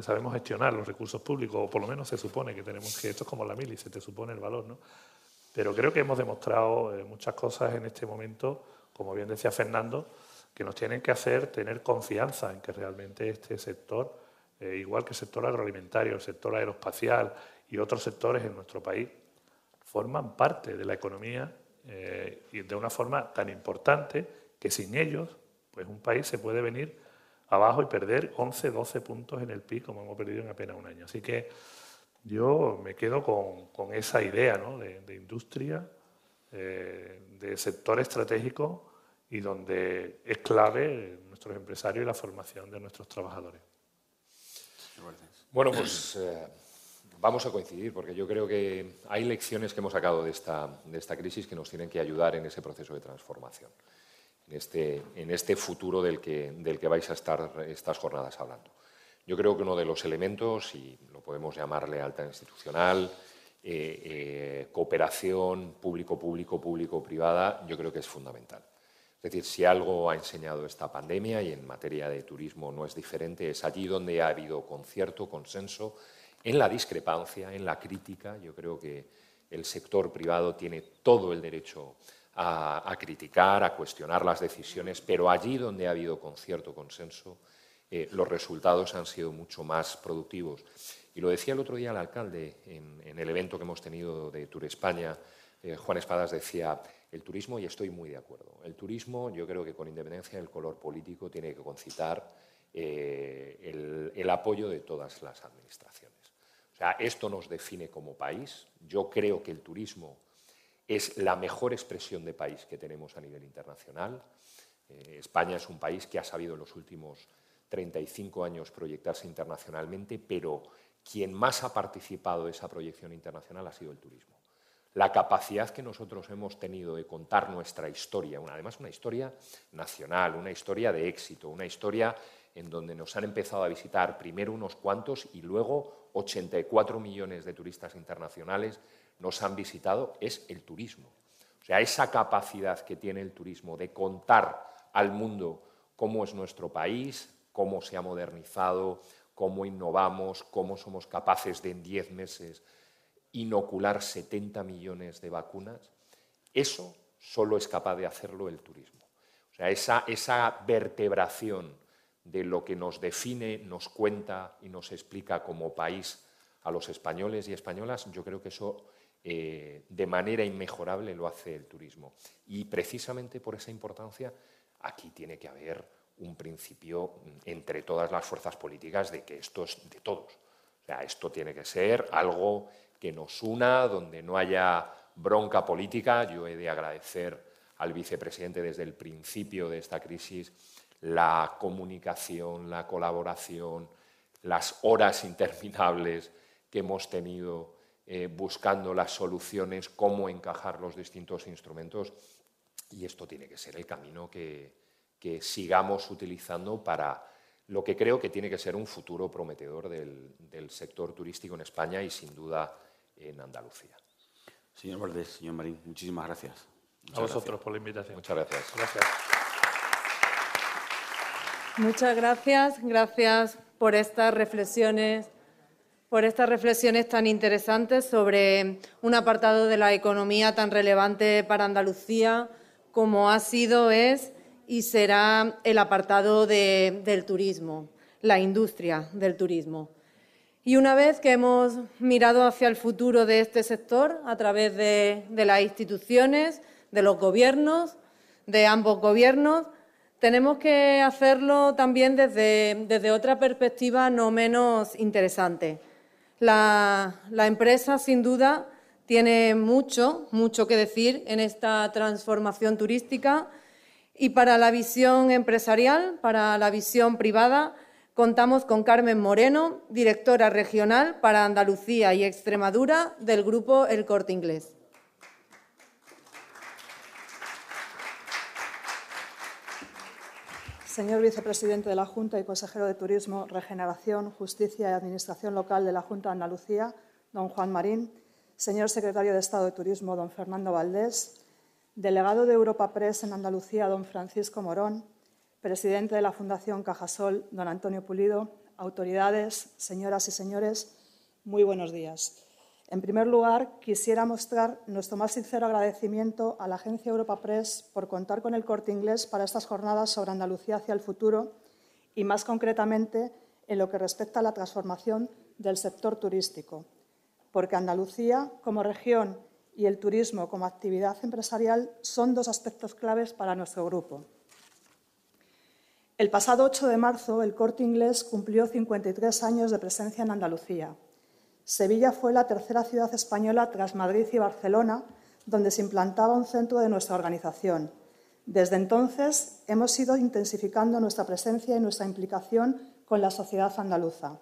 sabemos gestionar los recursos públicos, o por lo menos se supone que tenemos que, esto es como la mili, se te supone el valor, ¿no? Pero creo que hemos demostrado eh, muchas cosas en este momento, como bien decía Fernando, que nos tienen que hacer tener confianza en que realmente este sector, eh, igual que el sector agroalimentario, el sector aeroespacial y otros sectores en nuestro país, forman parte de la economía eh, y de una forma tan importante que sin ellos, pues un país se puede venir abajo y perder 11, 12 puntos en el PIB como hemos perdido en apenas un año. Así que yo me quedo con, esa idea de, industria, eh, de sector estratégico y donde es clave nuestros empresarios y la formación de nuestros trabajadores. Bueno, pues eh, vamos a coincidir, porque yo creo que hay lecciones que hemos sacado de esta, crisis que nos tienen que ayudar en ese proceso de transformación este, en este futuro del que, del que vais a estar estas jornadas hablando. Yo creo que uno de los elementos, y lo podemos llamar lealtad institucional, eh, eh, cooperación público-público, público-privada, yo creo que es fundamental. Es decir, si algo ha enseñado esta pandemia, y en materia de turismo no es diferente, es allí donde ha habido concierto, consenso, en la discrepancia, en la crítica. Yo creo que el sector privado tiene todo el derecho a, criticar, a cuestionar las decisiones, pero allí donde ha habido concierto, consenso, eh, los resultados han sido mucho más productivos. Y lo decía el otro día el alcalde en, el evento que hemos tenido de Tour España, eh, Juan Espadas decía, el turismo, y estoy muy de acuerdo, el turismo yo creo que con independencia del color político tiene que concitar eh, el, el apoyo de todas las administraciones. O sea, esto nos define como país. Yo creo que el turismo es la mejor expresión de país que tenemos a nivel internacional. Eh, España es un país que ha sabido en los últimos 35 años proyectarse internacionalmente, pero quien más ha participado de esa proyección internacional ha sido el turismo. La capacidad que nosotros hemos tenido de contar nuestra historia, además una historia nacional, una historia de éxito, una historia en donde nos han empezado a visitar primero unos cuantos y luego 84 millones de turistas internacionales nos han visitado es el turismo. O sea, esa capacidad que tiene el turismo de contar al mundo cómo es nuestro país, cómo se ha modernizado, cómo innovamos, cómo somos capaces de en 10 meses inocular 70 millones de vacunas, eso solo es capaz de hacerlo el turismo. O sea, esa, esa vertebración de lo que nos define, nos cuenta y nos explica como país a los españoles y españolas, yo creo que eso eh, de manera inmejorable lo hace el turismo. Y precisamente por esa importancia, aquí tiene que haber un principio entre todas las fuerzas políticas de que esto es de todos. O sea, esto tiene que ser algo que nos una, donde no haya bronca política. Yo he de agradecer al vicepresidente desde el principio de esta crisis la comunicación, la colaboración, las horas interminables que hemos tenido eh, buscando las soluciones, cómo encajar los distintos instrumentos. Y esto tiene que ser el camino que, sigamos utilizando para lo que creo que tiene que ser un futuro prometedor del, sector turístico en España y sin duda en Andalucía. Señor Valdés, señor Marín, muchísimas gracias. a vosotros por la invitación. Muchas gracias. Gracias. Muchas gracias, gracias por estas reflexiones, por estas reflexiones tan interesantes sobre un apartado de la economía tan relevante para Andalucía como ha sido, es y será el apartado del turismo, la industria del turismo. Y una vez que hemos mirado hacia el futuro de este sector a través de, las instituciones, de los gobiernos, de ambos gobiernos, tenemos que hacerlo también desde, otra perspectiva no menos interesante. La, empresa, sin duda, tiene mucho, mucho que decir en esta transformación turística y para la visión empresarial, para la visión privada, contamos con Carmen Moreno, directora regional para Andalucía y Extremadura del Grupo El Corte Inglés. Señor vicepresidente de la Junta y consejero de Turismo, Regeneración, Justicia y Administración Local de la Junta de Andalucía, don Juan Marín, señor secretario de Estado de Turismo, don Fernando Valdés, delegado de Europa Press en Andalucía, don Francisco Morón, presidente de la Fundación Cajasol, don Antonio Pulido, autoridades, señoras y señores, muy buenos días. En primer lugar, quisiera mostrar nuestro más sincero agradecimiento a la agencia Europa Press por contar con el corte inglés para estas jornadas sobre Andalucía hacia el futuro y, más concretamente, en lo que respecta a la transformación del sector turístico, porque Andalucía, como región, y el turismo como actividad empresarial son dos aspectos claves para nuestro grupo. El pasado 8 de marzo, el Corte Inglés cumplió 53 años de presencia en Andalucía Sevilla fue la tercera ciudad española tras Madrid y Barcelona donde se implantaba un centro de nuestra organización. Desde entonces hemos ido intensificando nuestra presencia y nuestra implicación con la sociedad andaluza.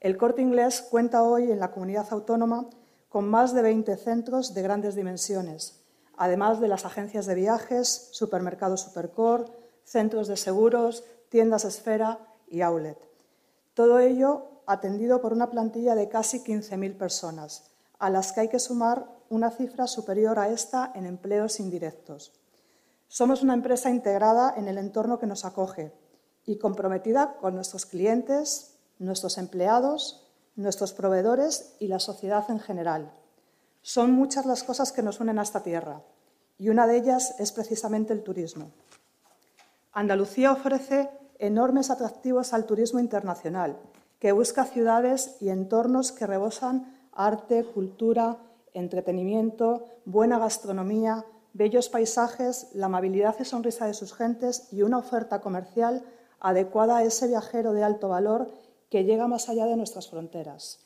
El corte inglés cuenta hoy en la comunidad autónoma con más de 20 centros de grandes dimensiones, además de las agencias de viajes, supermercados Supercore, centros de seguros, tiendas Esfera y Outlet. Todo ello atendido por una plantilla de casi 15.000 personas, a las que hay que sumar una cifra superior a esta en empleos indirectos. Somos una empresa integrada en el entorno que nos acoge y comprometida con nuestros clientes, nuestros empleados, nuestros proveedores y la sociedad en general. Son muchas las cosas que nos unen a esta tierra y una de ellas es precisamente el turismo. Andalucía ofrece enormes atractivos al turismo internacional que busca ciudades y entornos que rebosan arte, cultura, entretenimiento, buena gastronomía, bellos paisajes, la amabilidad y sonrisa de sus gentes y una oferta comercial adecuada a ese viajero de alto valor que llega más allá de nuestras fronteras.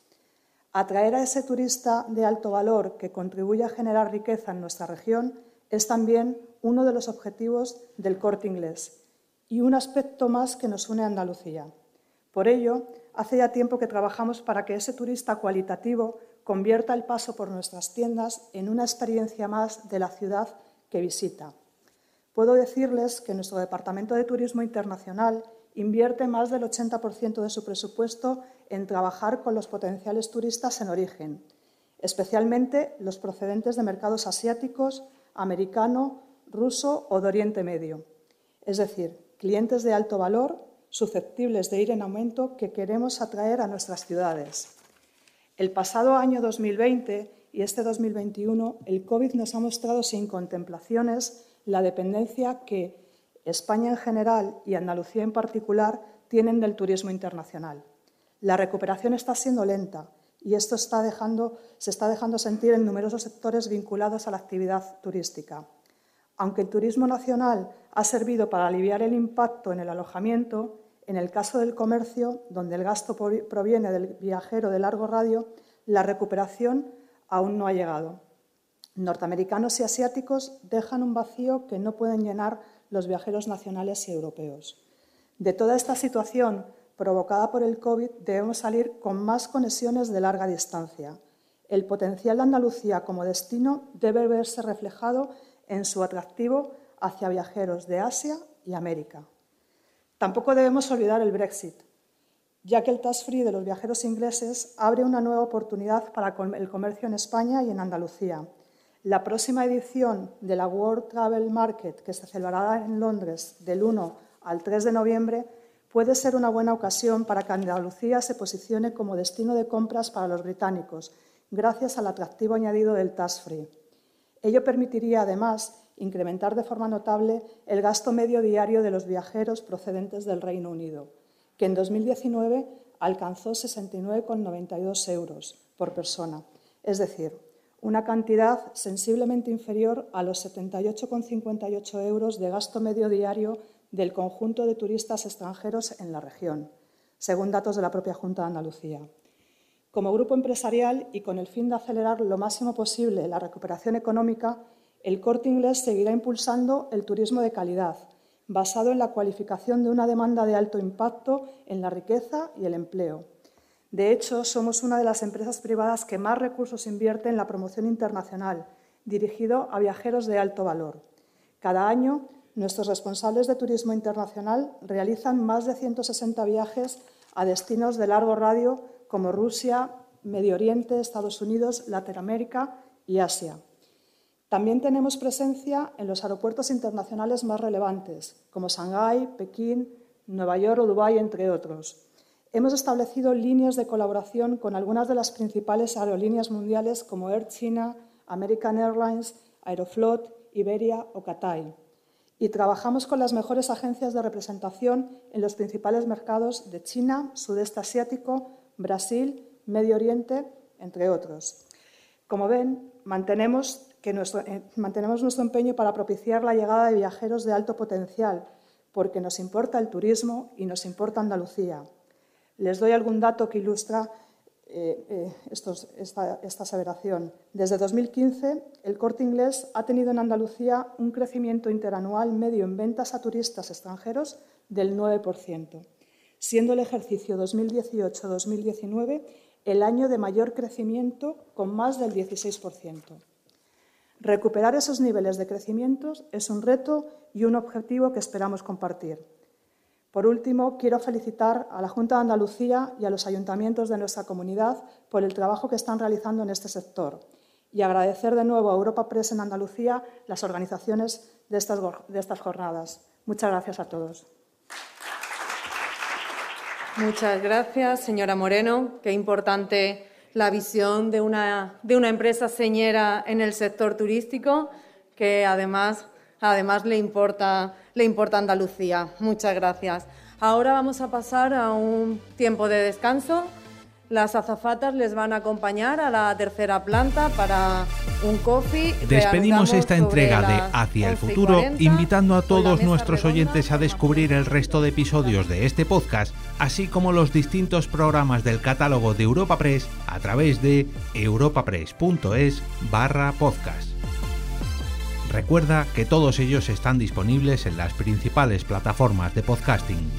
Atraer a ese turista de alto valor que contribuye a generar riqueza en nuestra región es también uno de los objetivos del corte inglés y un aspecto más que nos une a Andalucía. Por ello, hace ya tiempo que trabajamos para que ese turista cualitativo convierta el paso por nuestras tiendas en una experiencia más de la ciudad que visita. Puedo decirles que nuestro Departamento de Turismo Internacional invierte más del 80% de su presupuesto en trabajar con los potenciales turistas en origen, especialmente los procedentes de mercados asiáticos, americano, ruso o de Oriente Medio, es decir, clientes de alto valor susceptibles de ir en aumento que queremos atraer a nuestras ciudades. El pasado año 2020 y este 2021, el COVID nos ha mostrado sin contemplaciones la dependencia que España en general y Andalucía en particular tienen del turismo internacional. La recuperación está siendo lenta y esto se está dejando sentir en numerosos sectores vinculados a la actividad turística. Aunque el turismo nacional ha servido para aliviar el impacto en el alojamiento, en el caso del comercio, donde el gasto proviene del viajero de largo radio, la recuperación aún no ha llegado. Norteamericanos y asiáticos dejan un vacío que no pueden llenar los viajeros nacionales y europeos. De toda esta situación provocada por el COVID debemos salir con más conexiones de larga distancia. El potencial de Andalucía como destino debe verse reflejado en su atractivo hacia viajeros de Asia y América. Tampoco debemos olvidar el Brexit, ya que el tax free de los viajeros ingleses abre una nueva oportunidad para el comercio en España y en Andalucía, La próxima edición de la World Travel Market, que se celebrará en Londres del 1 al 3 de noviembre, puede ser una buena ocasión para que Andalucía se posicione como destino de compras para los británicos, gracias al atractivo añadido del tax free. Ello permitiría, además, incrementar de forma notable el gasto medio diario de los viajeros procedentes del Reino Unido, que en 2019 alcanzó 69,92 euros por persona, es decir, una cantidad sensiblemente inferior a los 78,58 euros de gasto medio diario del conjunto de turistas extranjeros en la región, según datos de la propia Junta de Andalucía. Como grupo empresarial y con el fin de acelerar lo máximo posible la recuperación económica, el corte inglés seguirá impulsando el turismo de calidad, basado en la cualificación de una demanda de alto impacto en la riqueza y el empleo de hecho, somos una de las empresas privadas que más recursos invierte en la promoción internacional, dirigido a viajeros de alto valor. Cada año, nuestros responsables de turismo internacional realizan más de 160 viajes a destinos de largo radio como Rusia, Medio Oriente, Estados Unidos, Latinoamérica y Asia. También tenemos presencia en los aeropuertos internacionales más relevantes, como Shanghái, Pekín, Nueva York o Dubái, entre otros. Hemos establecido líneas de colaboración con algunas de las principales aerolíneas mundiales como Air China, American Airlines, Aeroflot, Iberia o Cathay. Y trabajamos con las mejores agencias de representación en los principales mercados de China, Sudeste Asiático, Brasil, Medio Oriente, entre otros. Como ven, mantenemos, nuestro, eh, mantenemos nuestro empeño para propiciar la llegada de viajeros de alto potencial, porque nos importa el turismo y nos importa Andalucía. Les doy algún dato que ilustra eh, eh, esta, esta aseveración. Desde 2015, el corte inglés ha tenido en Andalucía un crecimiento interanual medio en ventas a turistas extranjeros del 9%, siendo el ejercicio 2018-2019 el año de mayor crecimiento con más del 16%. Recuperar esos niveles de crecimiento es un reto y un objetivo que esperamos compartir. Por último, quiero felicitar a la Junta de Andalucía y a los ayuntamientos de nuestra comunidad por el trabajo que están realizando en este sector y agradecer de nuevo a Europa Press en Andalucía las organizaciones de estas, de estas jornadas. Muchas gracias a todos. Muchas gracias, señora Moreno. Qué importante la visión de una, de una empresa señera en el sector turístico, que además además le importa, le importa Andalucía. Muchas gracias. Ahora vamos a pasar a un tiempo de descanso. Las azafatas les van a acompañar a la tercera planta para un coffee. Despedimos esta entrega de Hacia el Futuro, invitando a todos nuestros oyentes a descubrir el resto de episodios de este podcast, así como los distintos programas del catálogo de Europa Press a través de europapress.es barra podcast. Recuerda que todos ellos están disponibles en las principales plataformas de podcasting.